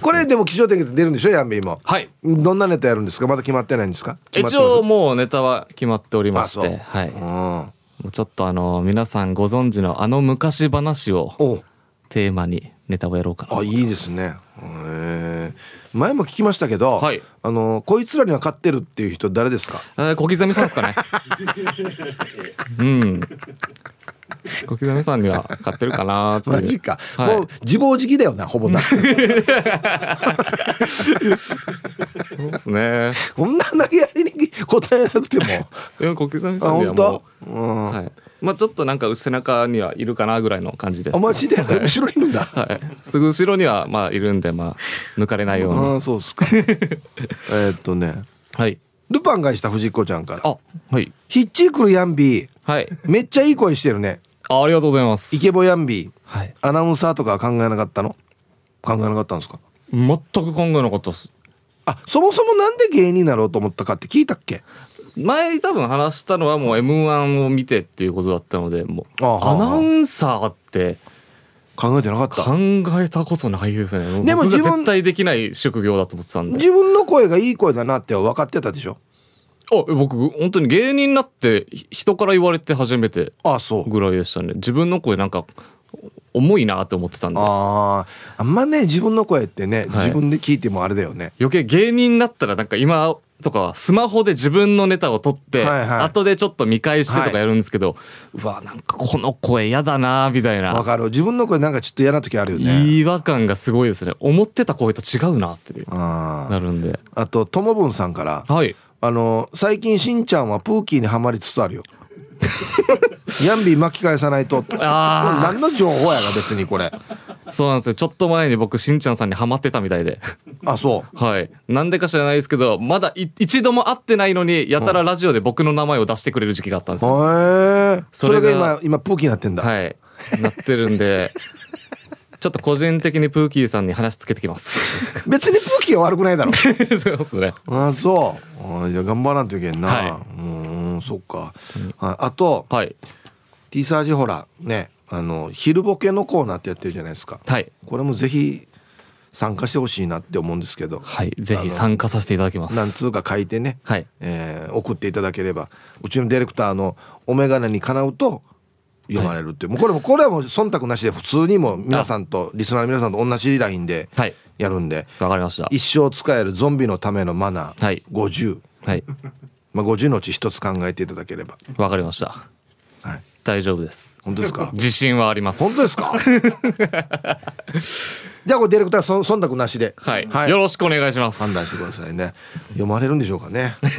これでも気象点結出るんでしょヤンビーも？はい。どんなネタやるんですか？まだ決まってないんですか？一応もうネタは決まっておりましてはい。もうちょっとあの皆さんご存知のあの昔話をテーマにネタをやろうかなあいいですね。前も聞きましたけど、はい、あのこいつらには勝ってるっていう人誰ですか？えー、小刻みさんですかね。うん 小刻みさんには買ってるかなマジか、はい、もう自暴自棄だよなほぼなそうですねこんな投げやりに答えなくてもでも小刻みさんにはもう、うん、はいまあちょっとなんか背中にはいるかなぐらいの感じです。あマジで、後ろにいるんだ。はい。すぐ後ろにはまあいるんでまあ抜かれないように。あそうですか。えっとね。はい。ルパンがした藤子ちゃんから。あはい。ヒッチークルヤンビー。はい。めっちゃいい声してるね。あありがとうございます。イケボヤンビー。はい。アナウンサーとか考えなかったの？考えなかったんですか？全く考えなかったです。あそもそもなんで芸人になろうと思ったかって聞いたっけ？前多分話したのはもう m 1を見てっていうことだったのでもうアナウンサーって考えてなかった。考えたことないですね。でも自分絶対できない職業だと思ってたんで。自分の声がいい声だなって分かってたでしょ？あ僕本当に芸人になって人から言われて初めてぐらいでしたね。自分の声なんか重いなって思ってたんでああんまね自分の声ってね、はい、自分で聞いてもあれだよね。余計芸人になったらなんか今とかスマホで自分のネタを撮って、はいはい、後でちょっと見返してとかやるんですけど、はい、うわなんかこの声嫌だなみたいな。わかる。自分の声なんかちょっと嫌な時あるよね。違和感がすごいですね。思ってた声と違うなってなるんで。あとともぶんさんから。はい。あの最近しんちゃんはプーキーにはまりつつあるよ ヤンビー巻き返さないと。あ何の情報やが別にこれ。そうなんですよ。ちょっと前に僕しんちゃんさんにハマってたみたいで。あそう。はい。なんでか知らないですけどまだ一度も会ってないのにやたらラジオで僕の名前を出してくれる時期があったんですよ。へえそれが今今プーキーになってんだ。はい。なってるんで ちょっと個人的にプーキーさんに話つけてきます。別にプーキーは悪くないだろ。そうですね。あそう。あじゃあ頑張らんといけんな、はい、うんそっか、ああと、はい、T サージほらねあの昼ボケのコーナーってやってるじゃないですか、はい、これもぜひ参加してほしいなって思うんですけど。はい。ぜひ参加させていただきます。何通か書いてね、はい。えー、送っていただければ。うちのディレクターのお眼鏡にかなうと読まれるっていう、はい、もうこれもこれはもう忖度なしで普通にも皆さんとリスナーの皆さんと同じラインでやるんで。わ、かりました。一生使えるゾンビのためのマナー、はい、50、はい、まあ50のうち一つ考えていただければ。わかりました。はい。大丈夫です。本当ですか？自信はあります。本当ですか？じゃあこれディレクターそ忖度なしで、はい、はい、よろしくお願いします。判断してくださいね。読まれるんでしょうかね、はい、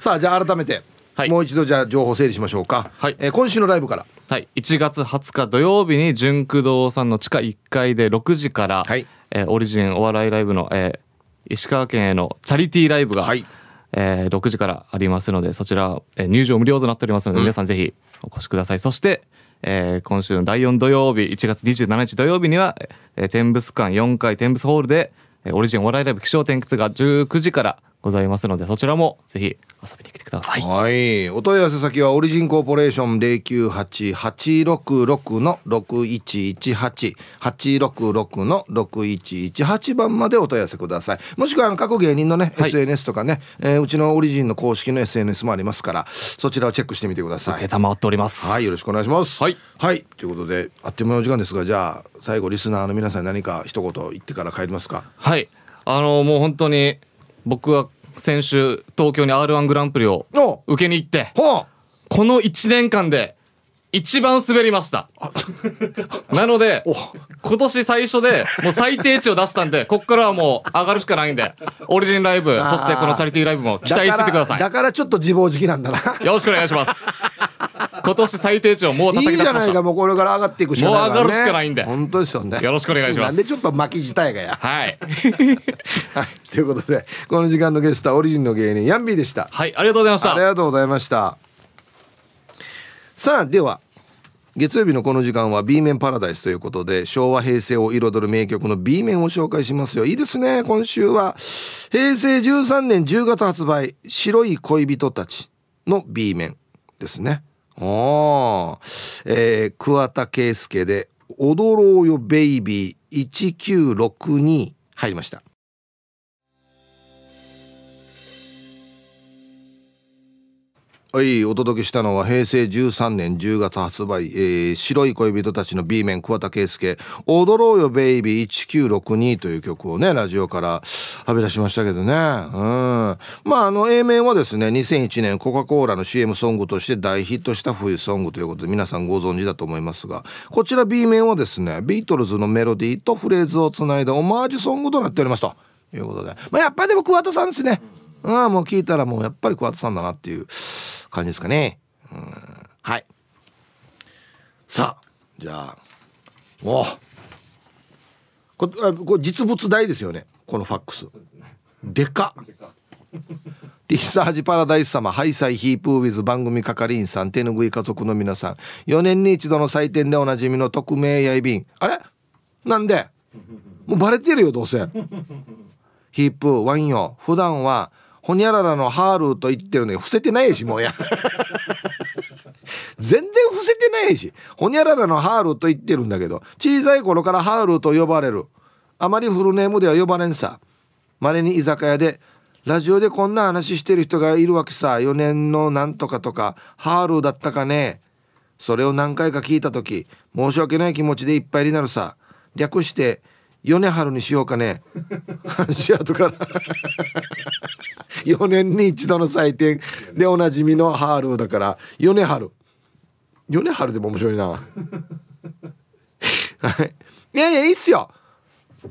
さあじゃあ改めてはい、もう一度じゃあ情報整理しましょうか、はい。えー、今週のライブから。はい。1月20日土曜日に純駆動さんの地下1階で6時から、はい。えー、オリジンお笑いライブの、えー、石川県へのチャリティーライブが、はいえー、6時からありますのでそちら、えー、入場無料となっておりますので、うん、皆さんぜひお越しください。そしてえー、今週の第4土曜日1月27日土曜日には、えー、天仏館4階天仏ホールで、えー、オリジンお笑いライブ気象転結が19時からございますのでそちらもぜひ遊びに来てください。はい。お問い合わせ先はオリジンコーポレーション098866の6118-866の6118番までお問い合わせください。もしくはあの各芸人のね、はい、SNS とかね、えー、うちのオリジンの公式の SNS もありますからそちらをチェックしてみてください。承っております。はいよろしくお願いします。はい、はい、ということであっという間の時間ですがじゃあ最後リスナーの皆さんに何か一言言ってから帰りますか？はい。あのもう本当に僕は先週東京に r 1グランプリを受けに行ってこの1年間で一番滑りました。なので、今年最初でもう最低値を出したんで、こっからはもう上がるしかないんで、オリジンライブ、そしてこのチャリティーライブも期待しててください。だからちょっと自暴自棄なんだな。よろしくお願いします。今年最低値をもう叩き出しました。いいじゃないか、もうこれから上がっていくしかない、ね、もう上がるしかないんで。本当ですよね。よろしくお願いします。なんでちょっと巻き舌やがや。はい。はい。ということで、この時間のゲストはオリジンの芸人、ヤンビーでした。はい、ありがとうございました。ありがとうございました。さあ、では、月曜日のこの時間は B 面パラダイスということで昭和平成を彩る名曲の B 面を紹介しますよ。いいですね。今週は平成13年10月発売白い恋人たちの B 面ですね。おー、えー、桑田佳祐で踊ろうよベイビー1962入りました。はいお届けしたのは平成13年10月発売、えー、白い恋人たちの B 面桑田佳祐「踊ろうよベイビー1962」という曲をねラジオからはび出しましたけどね。うん。まああの A 面はですね2001年コカ・コーラの CM ソングとして大ヒットした冬ソングということで皆さんご存知だと思いますがこちら B 面はですねビートルズのメロディーとフレーズをつないだオマージュソングとなっておりますということで。まあやっぱりでも桑田さんですね。ああもう聞いたらもうやっぱり桑田さんだなっていう感じですかね。うん、はい。さあ、じゃあ、おここれ実物大ですよね。このファックス。でかっティッサージパラダイス様、ハイサイヒープーウィズ番組係員さん、手ぬぐい家族の皆さん、4年に一度の祭典でおなじみの匿名やいびん。あれ？なんで？もうバレてるよ、どうせ。ヒープ、ワインよ。普段はほにゃららのハールと言ってるのに伏せてないしもうや。全然伏せてないし。ほにゃららのハールと言ってるんだけど小さい頃からハールと呼ばれる。あまりフルネームでは呼ばれんさ。まれに居酒屋でラジオでこんな話してる人がいるわけさ。4年のなんとかとかハールだったかね。それを何回か聞いた時申し訳ない気持ちでいっぱいになるさ。略して米春にしようかね。足跡から4年に一度の祭典でおなじみのハールだから。米春米春でも面白いな。はい。いやいやいいっすよ。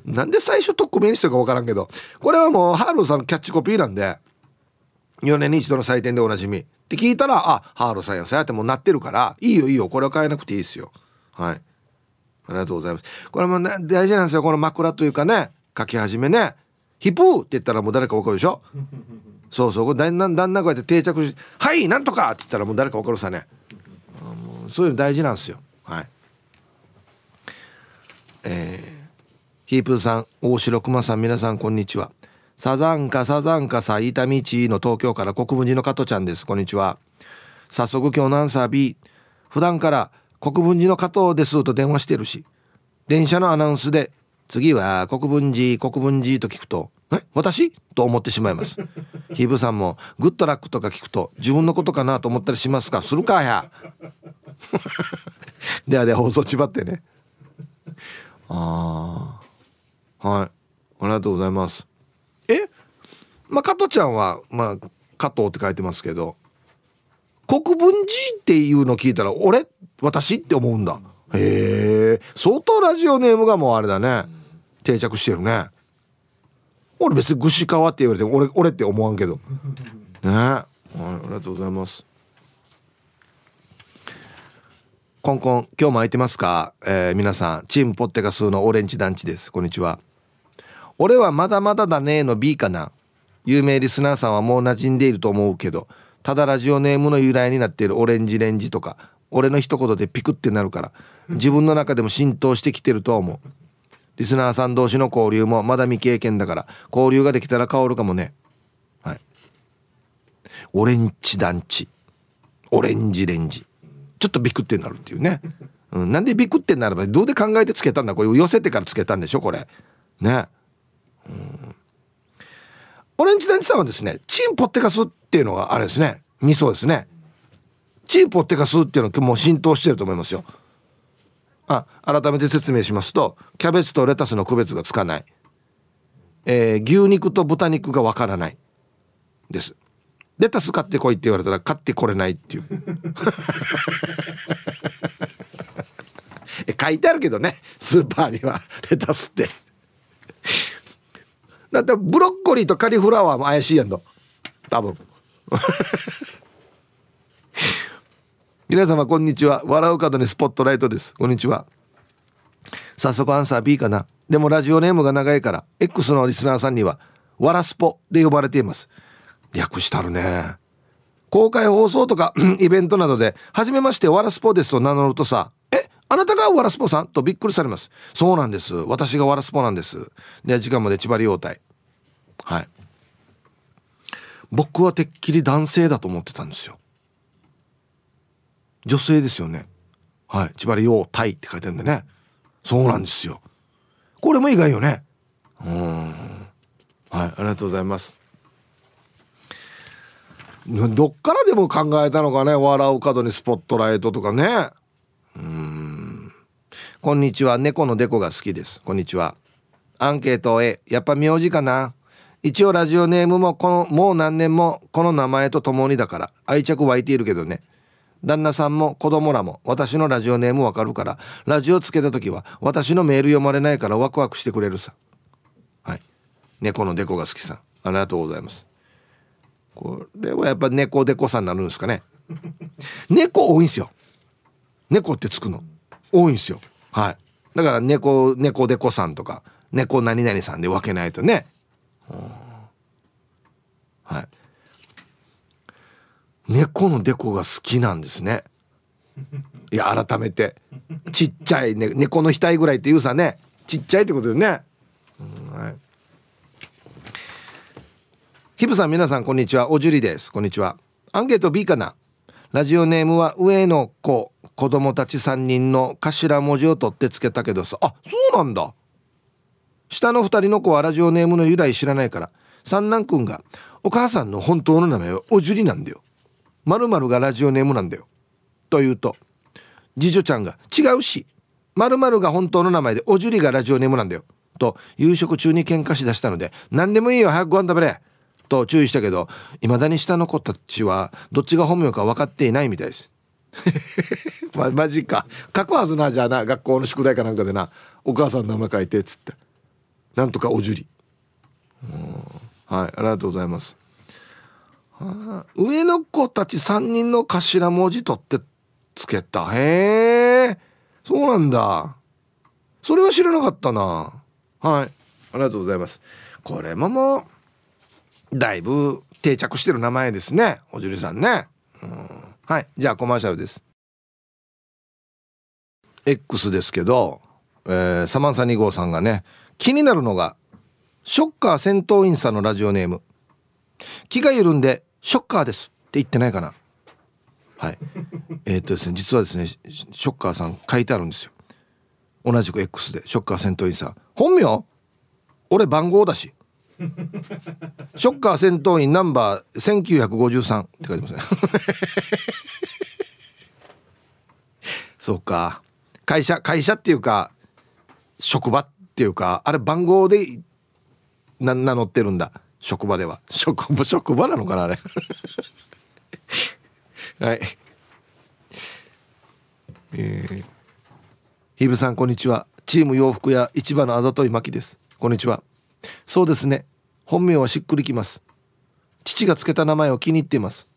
なんで最初特命にしてるか分からんけど。これはもうハールさんのキャッチコピーなんで。4年に一度の祭典でおなじみ。って聞いたらあハールさんやさやってもうなってるから。いいよいいよ。これは変えなくていいですよ。はい。ありがとうございます。これもね大事なんですよ。この枕というかね書き始めね。ヒプーって言ったらもう誰か分かるでしょ？そうそう。これだんだんだんだんこうやって定着し「はいなんとか!」って言ったらもう誰か分かるさね。そういうの大事なんですよ。はい。えー、ヒープーさん大城熊さん皆さんこんにちは。サザンカサザンカさ伊丹地の東京から国分寺の加トちゃんです。こんにちは。早速今日のアンサー B 普段から国分寺の加藤ですと電話してるし電車のアナウンスで次は国分寺国分寺と聞くとえ私？と思ってしまいます。ヒブさんもグッドラックとか聞くと自分のことかなと思ったりしますか？するかや。ではでは放送ちばってね。ああはい。ありがとうございます。え？まあ加トちゃんはまあ加藤って書いてますけど国分寺っていうの聞いたら俺？私って思うんだ。へえ。相当ラジオネームがもうあれだね。定着してるね。俺別に串川って言われても俺俺って思わんけど。ね。はいありがとうございます。コンコン今日も空いてますか、えー、皆さんチームポッテガスのオレンジ団地です。こんにちは。俺はまだまだだねの B かな。有名リスナーさんはもう馴染んでいると思うけどただラジオネームの由来になっているオレンジレンジとか俺の一言でピクってなるから自分の中でも浸透してきてると思う。リスナーさん同士の交流もまだ未経験だから交流ができたら変わるかもね。はい。オレンジ団地。オレンジレンジ。ちょっとビクってなるっていうね、うん、なんでビクってなればどうで考えてつけたんだ？これ寄せてからつけたんでしょ？これ。ね。うん。オレンジ団地さんはですねチンポッテカスっていうのがあれですね。味噌ですね。チンポッテカスっていうのもう浸透してると思いますよ。あ改めて説明しますとキャベツとレタスの区別がつかない、えー、牛肉と豚肉がわからないです。レタス買ってこいって言われたら買ってこれないっていう。書いてあるけどねスーパーにはレタスって。だってブロッコリーとカリフラワーも怪しいやんと。多分。皆様こんにちは。笑う角にスポットライトです。こんにちは。早速アンサー B かな。でもラジオネームが長いから X のリスナーさんにはわらスポで呼ばれています。略したるね。公開放送とか イベントなどで「はじめましてわらスポです」と名乗るとさ「えあなたがわらスポさん?」とびっくりされます。そうなんです。私がわらスポなんです。で時間まで千葉り応対はい。僕はてっきり男性だと思ってたんですよ。女性ですよね。はい。千葉り応対って書いてあるんでね。そうなんですよ。これも意外よね。うん。はい。ありがとうございます。どっからでも考えたのかね。笑う角にスポットライトとかね。うん。こんにちは。猫のデコが好きです。こんにちは。アンケートへ。やっぱ名字かな。一応ラジオネームもこのもう何年もこの名前とともにだから。愛着湧いているけどね。旦那さんも子供らも私のラジオネームわかるからラジオつけた時は私のメール読まれないからワクワクしてくれるさ。はい。猫のデコが好きさん。ありがとうございます。これはやっぱ猫デコさんになるんですかね。猫多いんすよ。猫ってつくの。多いんすよ。はい。だから猫猫デコさんとか猫何々さんで分けないとね。はい。猫のデコが好きなんですね。いや改めて。ちっちゃい、ね、猫の額ぐらいって言うさね。ちっちゃいってことよね、うん、はい。ヒブさん皆さんこんにちは。おじゅりです。こんにちは。アンケート B かな。ラジオネームは上の子。子供たち3人の頭文字を取ってつけたけどさ。あそうなんだ。下の2人の子はラジオネームの由来知らないから。三男くんがお母さんの本当の名前はおじゅりなんだよ。まるがラジオネームなんだよ。と言うと次女ちゃんが違うしまるが本当の名前でおじゅりがラジオネームなんだよ。と夕食中に喧嘩しだしたので何でもいいよ早くご飯食べれ。と注意したけどいまだに下の子たちはどっちが本名か分かっていないみたいです。ま、マジか。書くはずなじゃあな学校の宿題かなんかでなお母さんの名前書いてっつって。なんとかおじゅり。はいありがとうございます。上の子たち3人の頭文字取ってつけた。へえそうなんだ。それは知らなかったな。はい。ありがとうございます。これももうだいぶ定着してる名前ですね。おじゅりさんね、うん、はい。じゃあコマーシャルです。X ですけど、えー、サマンサ2号さんがね気になるのがショッカー戦闘員さんのラジオネーム。気が緩んでショッカーですって言ってないかな。はい。えー、っとですね実はですねショッカーさん書いてあるんですよ。同じく X でショッカー戦闘員さん。本名？俺番号だし。ショッカー戦闘員ナンバー1953って書いてますね。そうか。会社会社っていうか職場っていうかあれ番号で名乗ってるんだ。職場では。職場職場なのかなあれ。はい。えー、ヒブさんこんにちは。チーム洋服屋市場のあざといまきです。こんにちは。そうですね。本名はしっくりきます。父がつけた名前を気に入っています。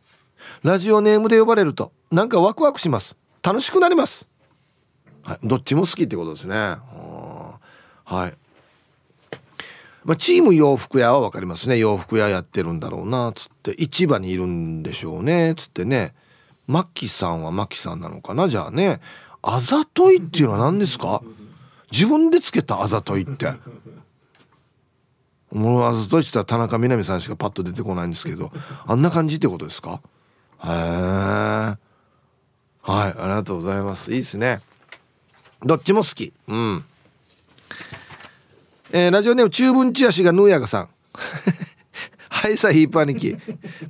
ラジオネームで呼ばれるとなんかワクワクします。楽しくなります。はい、どっちも好きってことですね。はい。まあ、チーム洋服屋は分かりますね。洋服屋やってるんだろうなつって。市場にいるんでしょうねつってね。マキさんはマキさんなのかなじゃあね。あざといっていうのは何ですか？自分でつけたあざといって。もうあざといって言ったら田中みな実さんしかパッと出てこないんですけどあんな感じってことですか？へえはいありがとうございます。いいですね。どっちも好き。うん。えー、ラジオネーム中文チアシがヌーヤガさん。はいさヒープ兄貴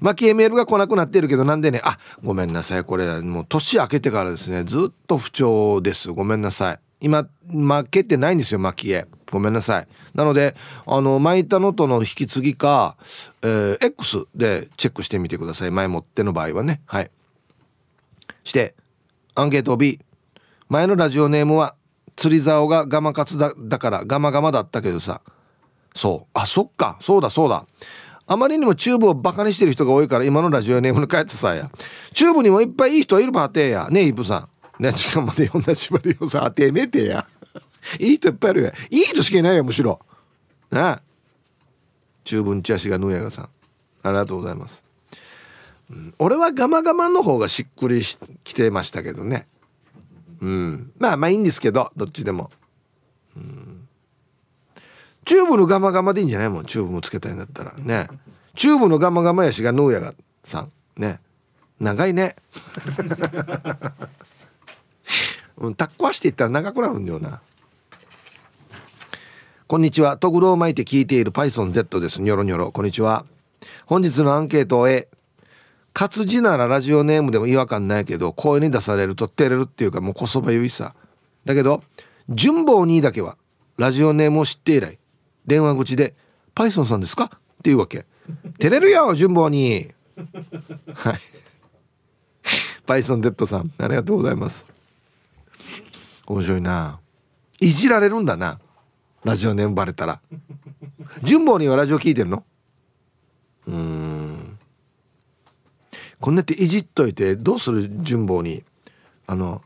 巻きメールが来なくなってるけどなんでね。あごめんなさい。これもう年明けてからですね。ずっと不調です。ごめんなさい。今負けてないんですよ巻き絵。ごめんなさい。なのであの巻いたのとの引き継ぎか、えー、X でチェックしてみてください。前もっての場合はね。はい。してアンケート B 前のラジオネームは釣り竿がガマカツだだからガマガマだったけどさ。そう。あそっか。そうだそうだ。あまりにもチューブをバカにしてる人が多いから今のラジオネームに変えてさや。チューブにもいっぱいいい人いるばてや。ねイブさん。ね時間まで読んだ縛りをさあてめてや。いい人いっぱいいるやいい人しかいないよむしろ。なあ。チューブンチアシがヌヤガさん。ありがとうございます、うん、俺はガマガマの方がしっくりきてましたけどね。うん。まあまあいいんですけどどっちでも。チューブのガマガマでいいんじゃないもんチューブもつけたいんだったら。ね。チューブのガマガマやしがヌーヤがさん。ね。長いね。うんタッコわしていったら長くなるんだよな。こんにちは。トグロを巻いて聞いている PythonZ です。ニョロニョロ。こんにちは。本日のアンケートへ活字ならラジオネームでも違和感ないけど声に出されると照れるっていうかもうこそばゆいさ。だけど純棒にだけはラジオネームを知って以来電話口で「パイソンさんですか?」っていうわけ。照れるよ純棒に。はい。パイソンデッドさんありがとうございます。面白いな。いじられるんだな。ラジオネームバレたら。純棒にはラジオ聞いてるの？うん。こんなっていじっといてどうする純棒に？あの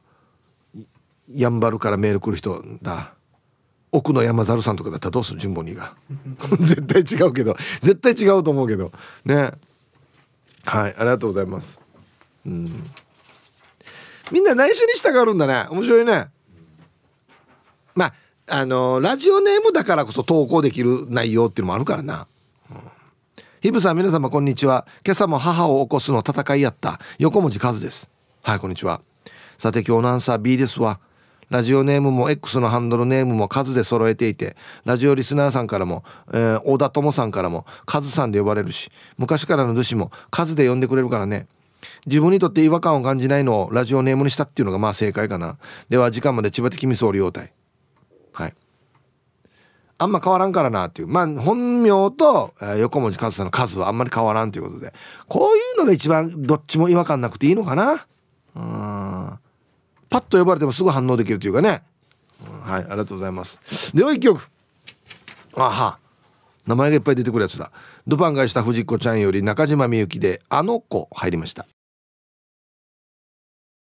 やんばるからメール来る人だ。奥の山猿さんとかだったらどうする純棒にが？絶対違うけど。絶対違うと思うけど。ね。はいありがとうございます。うん。みんな内緒にしたがるんだね。面白いね。まああのラジオネームだからこそ投稿できる内容っていうのもあるからな、ヒブさん皆様こんにちは。今朝も母を起こすの戦いやった。横文字和です。はいこんにちは。さて今日のアンサー B ですわ。ラジオネームも X のハンドルネームも数で揃えていてラジオリスナーさんからも、えー、小田友さんからもカズさんで呼ばれるし昔からの主も数で呼んでくれるからね。自分にとって違和感を感じないのをラジオネームにしたっていうのがまあ正解かな。では時間まで千葉的味噌利用隊はい。あんま変わらんからなっていう。まあ本名と、横文字数さの数はあんまり変わらんということで。こういうのが一番どっちも違和感なくていいのかな。うん。パッと呼ばれてもすぐ反応できるというかね、はいありがとうございます。では一曲。あは。名前がいっぱい出てくるやつだ。ドパンがした藤子ちゃんより中島みゆきで「あの子」入りました。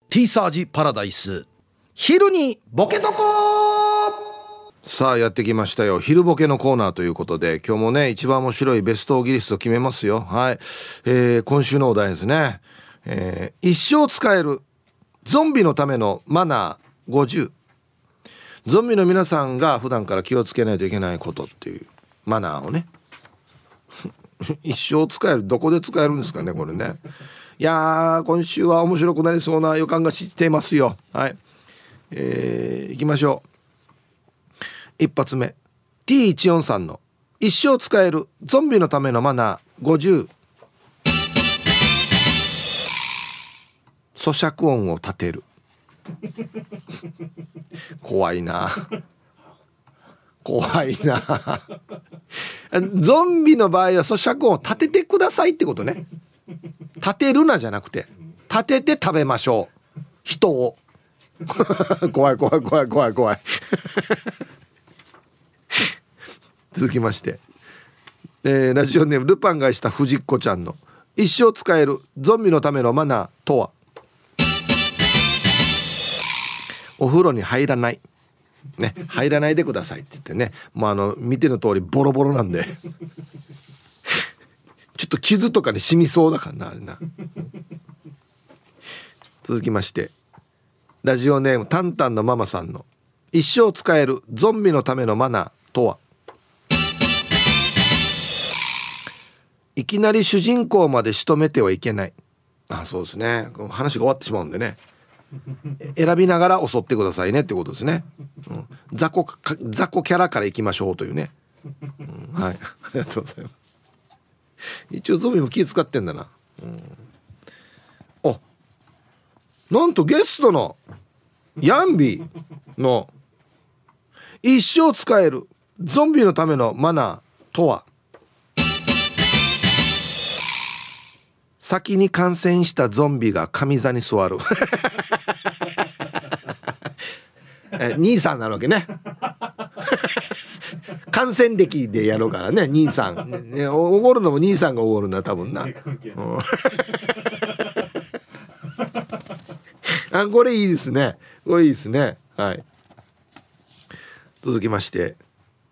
ティーサージパラダイス。昼にボケとこさあやってきましたよ。昼ボケのコーナーということで今日もね一番面白いベストオギリスト決めますよ。はい、えー、今週のお題ですね、えー、一生使えるゾンビのためのマナー50ゾンビの皆さんが普段から気をつけないといけないことっていうマナーをね。一生使えるどこで使えるんですかねこれね。いや今週は面白くなりそうな予感がしてますよ。はい。えー、いきましょう。一発目。T143 の一生使えるゾンビのためのマナー。50咀嚼音を立てる。怖いな。怖いな。ゾンビの場合は咀嚼音を立ててくださいってことね。立てるなじゃなくて立てて食べましょう。人を。怖い怖い怖い怖い怖い。続きまして、えー、ラジオネームルパンがした藤子ちゃんの一生使えるゾンビのためのマナーとは？お風呂に入らない。ね入らないでくださいって言ってね。もうあの見ての通りボロボロなんで。ちょっと傷とかに染みそうだからなあれな。続きまして。ラジオネームタンタンのママさんの一生使えるゾンビのためのマナーとは？いきなり主人公まで仕留めてはいけない。あそうですね。話が終わってしまうんでね。選びながら襲ってくださいねってことですね、うん、雑魚雑魚キャラからいきましょうというね、うん、はい。ありがとうございます。一応ゾンビも気使ってんだな、うん、あなんとゲストのヤンビの一生使えるゾンビのためのマナーとは？先に感染したゾンビが上座に座る。え兄さんなるわけね。感染歴でやろうからね兄さん。ねおごるのも兄さんがおごるな多分な、うん、あこれいいですね。これいいですね。はい。続きまして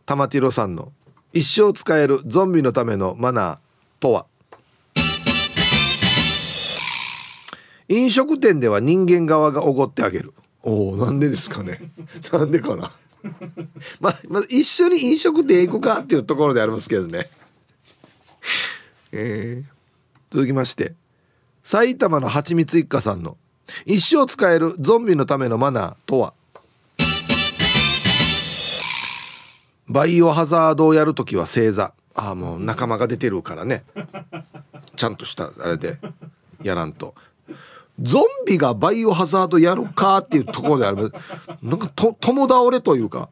玉ティロさんの一生使えるゾンビのためのマナーとは？飲食店では人間側がおごってあげる。おおなんでですかね。なんでかな。ままあ、一緒に飲食店行くかっていうところでありますけどね。えー、続きまして。埼玉のはちみつ一家さんの一生使えるゾンビのためのマナーとは？バイオハザードをやるときは正座。ああもう仲間が出てるからね。ちゃんとしたあれでやらんと。ゾンビがバイオハザードやるかっていうところである。なんかと共倒れというか。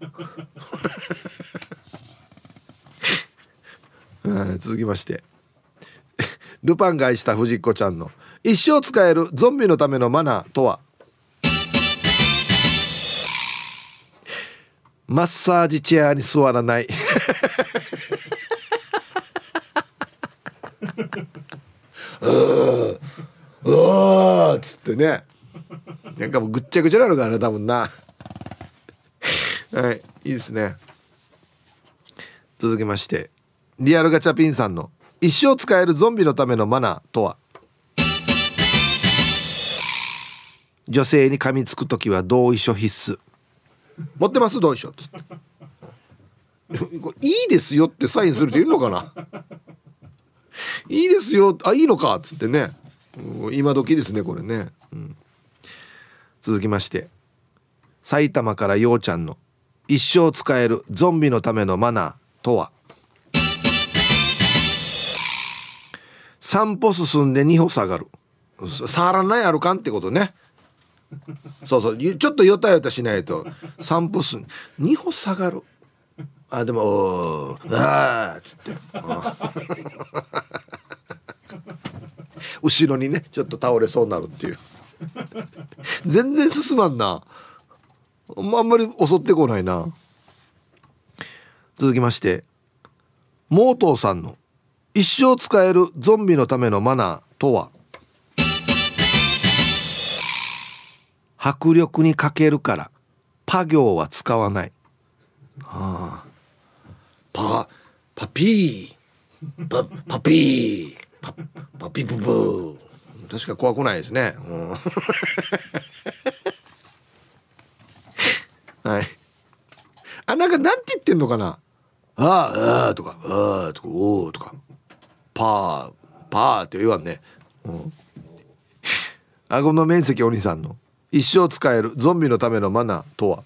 続きまして。ルパンが愛した藤子ちゃんの一生使えるゾンビのためのマナーとは？マッサージチェアに座らない。う うっつってね。なんかもうぐっちゃぐちゃなのかな多分な。はいいいですね。続きましてリアルガチャピンさんの一生使えるゾンビのためのマナーとは？女性に噛みつく時は同意書必須。持ってます？同意書。っつっていいですよってサインする人いるのかな？いいですよ。あいいのか？っつってね。今時ですねこれね、うん、続きまして。埼玉からようちゃんの一生使えるゾンビのためのマナーとは？3歩進んで2歩下がる。触らないあるかんってことね。そうそう。ちょっとよたよたしないと。3歩進2歩下がる。あでも「おああ」っつって。後ろにねちょっと倒れそうになるっていう。全然進まんな。あんまり襲ってこないな。続きましてモートーさんの一生使えるゾンビのためのマナーとは？迫力に欠けるからパ行は使わない、はあ、パパピー。パパピー。パパピププ確か怖くないですね、うん、はい。あなんかなんて言ってんのかな？あああとかああとかおおとか。パーパーって言わんね、うん、顎の面積お兄さんの。一生使える。ゾンビのためのマナーとは？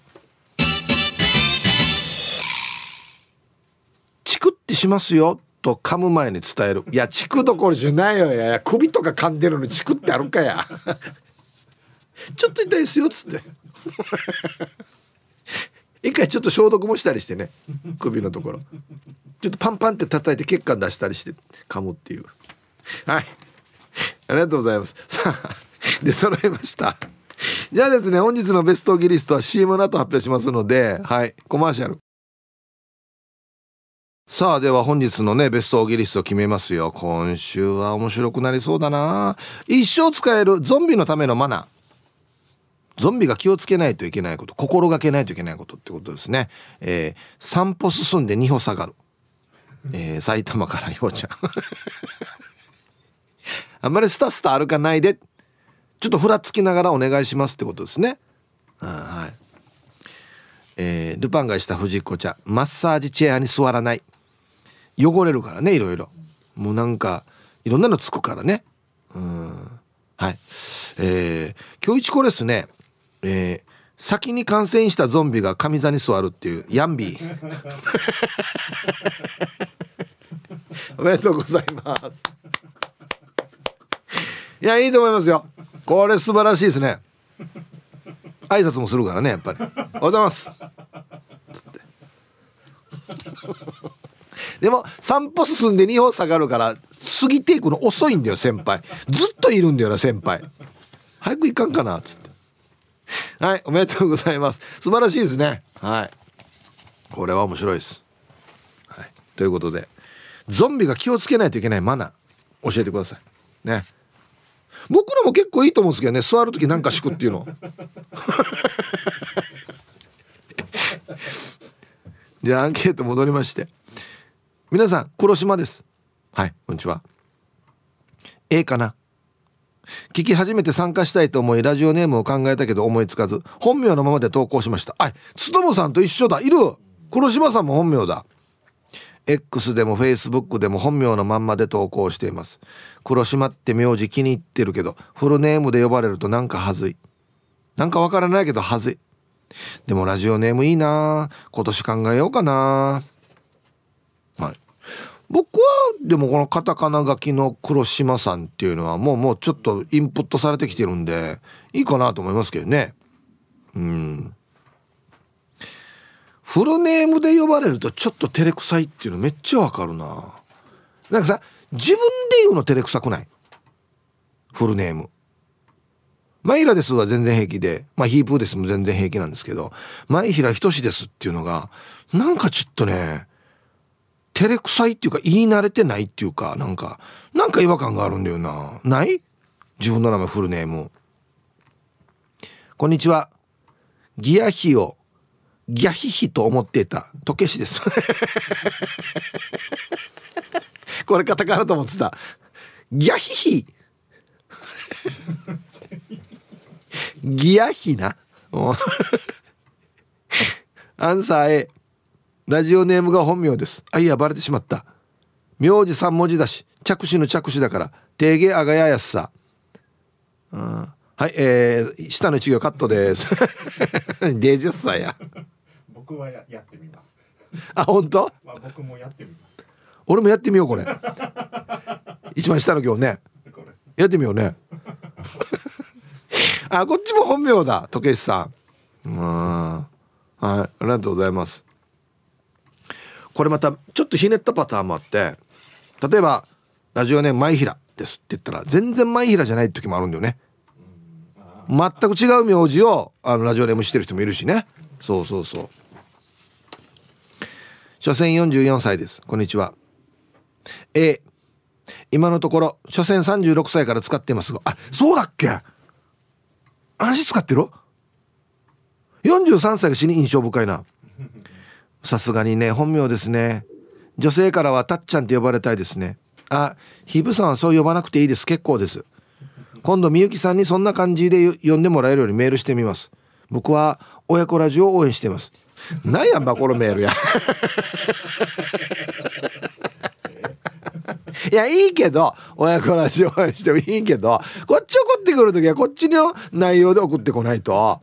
チクってしますよ。と噛む前に伝える。いやチクどころじゃないよや首とか噛んでるのにチクってあるかや。ちょっと痛いですよっつって。一回ちょっと消毒もしたりしてね首のところ。ちょっとパンパンって叩いて血管出したりして噛むっていう。はい。ありがとうございます。さあで揃えました。じゃあですね本日のベストギリストは CM の後発表しますのではい。コマーシャル。さあでは本日のねベストオーギリスト決めますよ。今週は面白くなりそうだな。一生使えるゾンビのためのマナー。ゾンビが気をつけないといけないこと心がけないといけないことってことですね、えー、3歩進んで2歩下がる、えー、埼玉からようちゃん。あんまりスタスタ歩かないで。ちょっとふらつきながらお願いしますってことですね。はい。えー、ルパンがした藤子ちゃん。マッサージチェアに座らない。汚れるからねいろいろ。もうなんかいろんなのつくからね。うん。はい。えー、今日一これですね。えー、先に感染したゾンビが上座に座るっていうヤンビー。おめでとうございます。いやいいと思いますよ。これ素晴らしいですね。挨拶もするからねやっぱり「おはようございます」つって。でも3歩進んで2歩下がるから過ぎていくの遅いんだよ先輩。ずっといるんだよな先輩。早く行かんかなっつって。はいおめでとうございます。素晴らしいですね。はい。これは面白いです、はい、ということでゾンビが気をつけないといけないマナー教えてください。ね。僕らも結構いいと思うんですけどね座る時なんか敷くっていうの。じゃあアンケート戻りまして。皆さん黒島です。はいこんにちは。A かな。聞き始めて参加したいと思いラジオネームを考えたけど思いつかず本名のままで投稿しました。あつともさんと一緒だ。いる。黒島さんも本名だ。X でも Facebook でも本名のまんまで投稿しています。黒島って名字気に入ってるけどフルネームで呼ばれるとなんかはずい。なんかわからないけどはずい。でもラジオネームいいな。今年考えようかな。はい。僕はでもこのカタカナ書きの黒島さんっていうのはもうもうちょっとインプットされてきてるんでいいかなと思いますけどね。うん。フルネームで呼ばれるとちょっと照れくさいっていうのめっちゃわかるな。なんかさ自分で言うの照れくさくない？フルネーム。マイラですは全然平気で、まあヒープーですも全然平気なんですけど、前平仁ですっていうのが、なんかちょっとね、照れくさいっていうか言い慣れてないっていうか、なんか、なんか違和感があるんだよな。ない？自分の名前フルネーム。こんにちは。ギアヒをギャヒヒと思っていた、とけしです。これカタカナと思ってた。ギャヒヒギアヒな。アンサー A。ラジオネームが本名です。あ、いや、バレてしまった。名字3文字だし、着手の着手だから、定芸あがややすさ。うん、はい、えー、下の一行カットです。デージャスさや。僕はややってみます。あ、本当？まあ、僕もやってみます。俺もやってみよう、これ。一番下の行ね。やってみようね。あ、こっちも本名だ、時計さん。うん。はい、ありがとうございます。これまたちょっとひねったパターンもあって例えばラジオネーム前平ですって言ったら全然前平じゃない時もあるんだよね。全く違う名字をあのラジオネームしてる人もいるしね。そうそうそう。所詮44歳です。こんにちは。A 今のところ所詮36歳から使ってますがあそうだっけ？安心使ってる？43歳が死に印象深いな。さすがにね本名ですね。女性からはたっちゃんって呼ばれたいですね。あひぶさんはそう呼ばなくていいです。結構です。今度みゆきさんにそんな感じで呼んでもらえるようにメールしてみます。僕は親子ラジオを応援しています。なんやんばこのメールや。いやいいけど親子ラジオ応援してもいいけどこっち送ってくる時はこっちの内容で送ってこないと。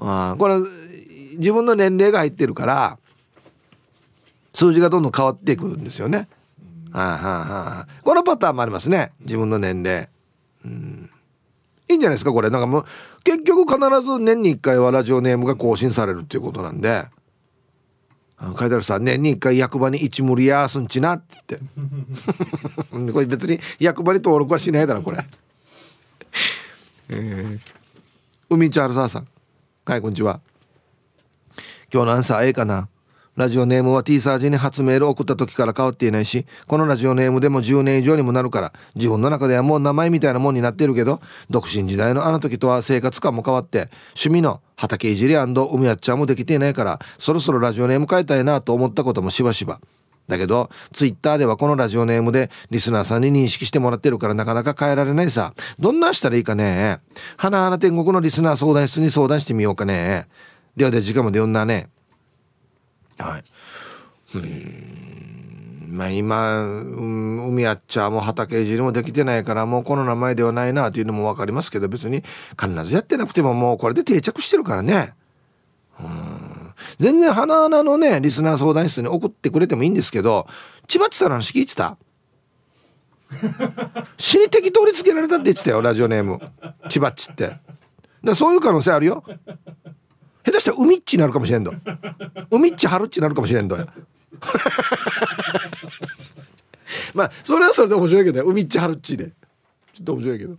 あこれ自分の年齢が入ってるから数字がどんどん変わっていくんですよね。はあはあはあ、このパターンもありますね。自分の年齢。うん。いいんじゃないですかこれ。なんかもう結局必ず年に1回はラジオネームが更新されるっていうことなんで。書いてあるさ年に1回役場に一無理やすんちなって言って。これ別に役場に登録はしないだろこれ。えー、海ちゃんるさん。はいこんにちは。今日のアンサー A かなラジオネームは T サージに初メールを送った時から変わっていないしこのラジオネームでも10年以上にもなるから自分の中ではもう名前みたいなもんになってるけど独身時代のあの時とは生活感も変わって趣味の畑いじり海やっちゃんもできていないからそろそろラジオネーム変えたいなと思ったこともしばしばだけど、ツイッターではこのラジオネームでリスナーさんに認識してもらってるからなかなか変えられないさ。どんなしたらいいかね。花々天国のリスナー相談室に相談してみようかね。ではで時間まで読んだね。はい。うん。まあ今、うん、海あっちゃも畑汁もできてないからもうこの名前ではないなというのも分かりますけど別に必ずやってなくてももうこれで定着してるからね。うん。全然花々のねリスナー相談室に送ってくれてもいいんですけど千葉っちさんの話聞いてた？死に適当につけられたって言ってたよラジオネーム。千葉っちって。だそういう可能性あるよ下手したら海っちになるかもしれんど。海っち春っちになるかもしれんど まあそれはそれで面白いけど海っち春っちで。ちょっと面白いけど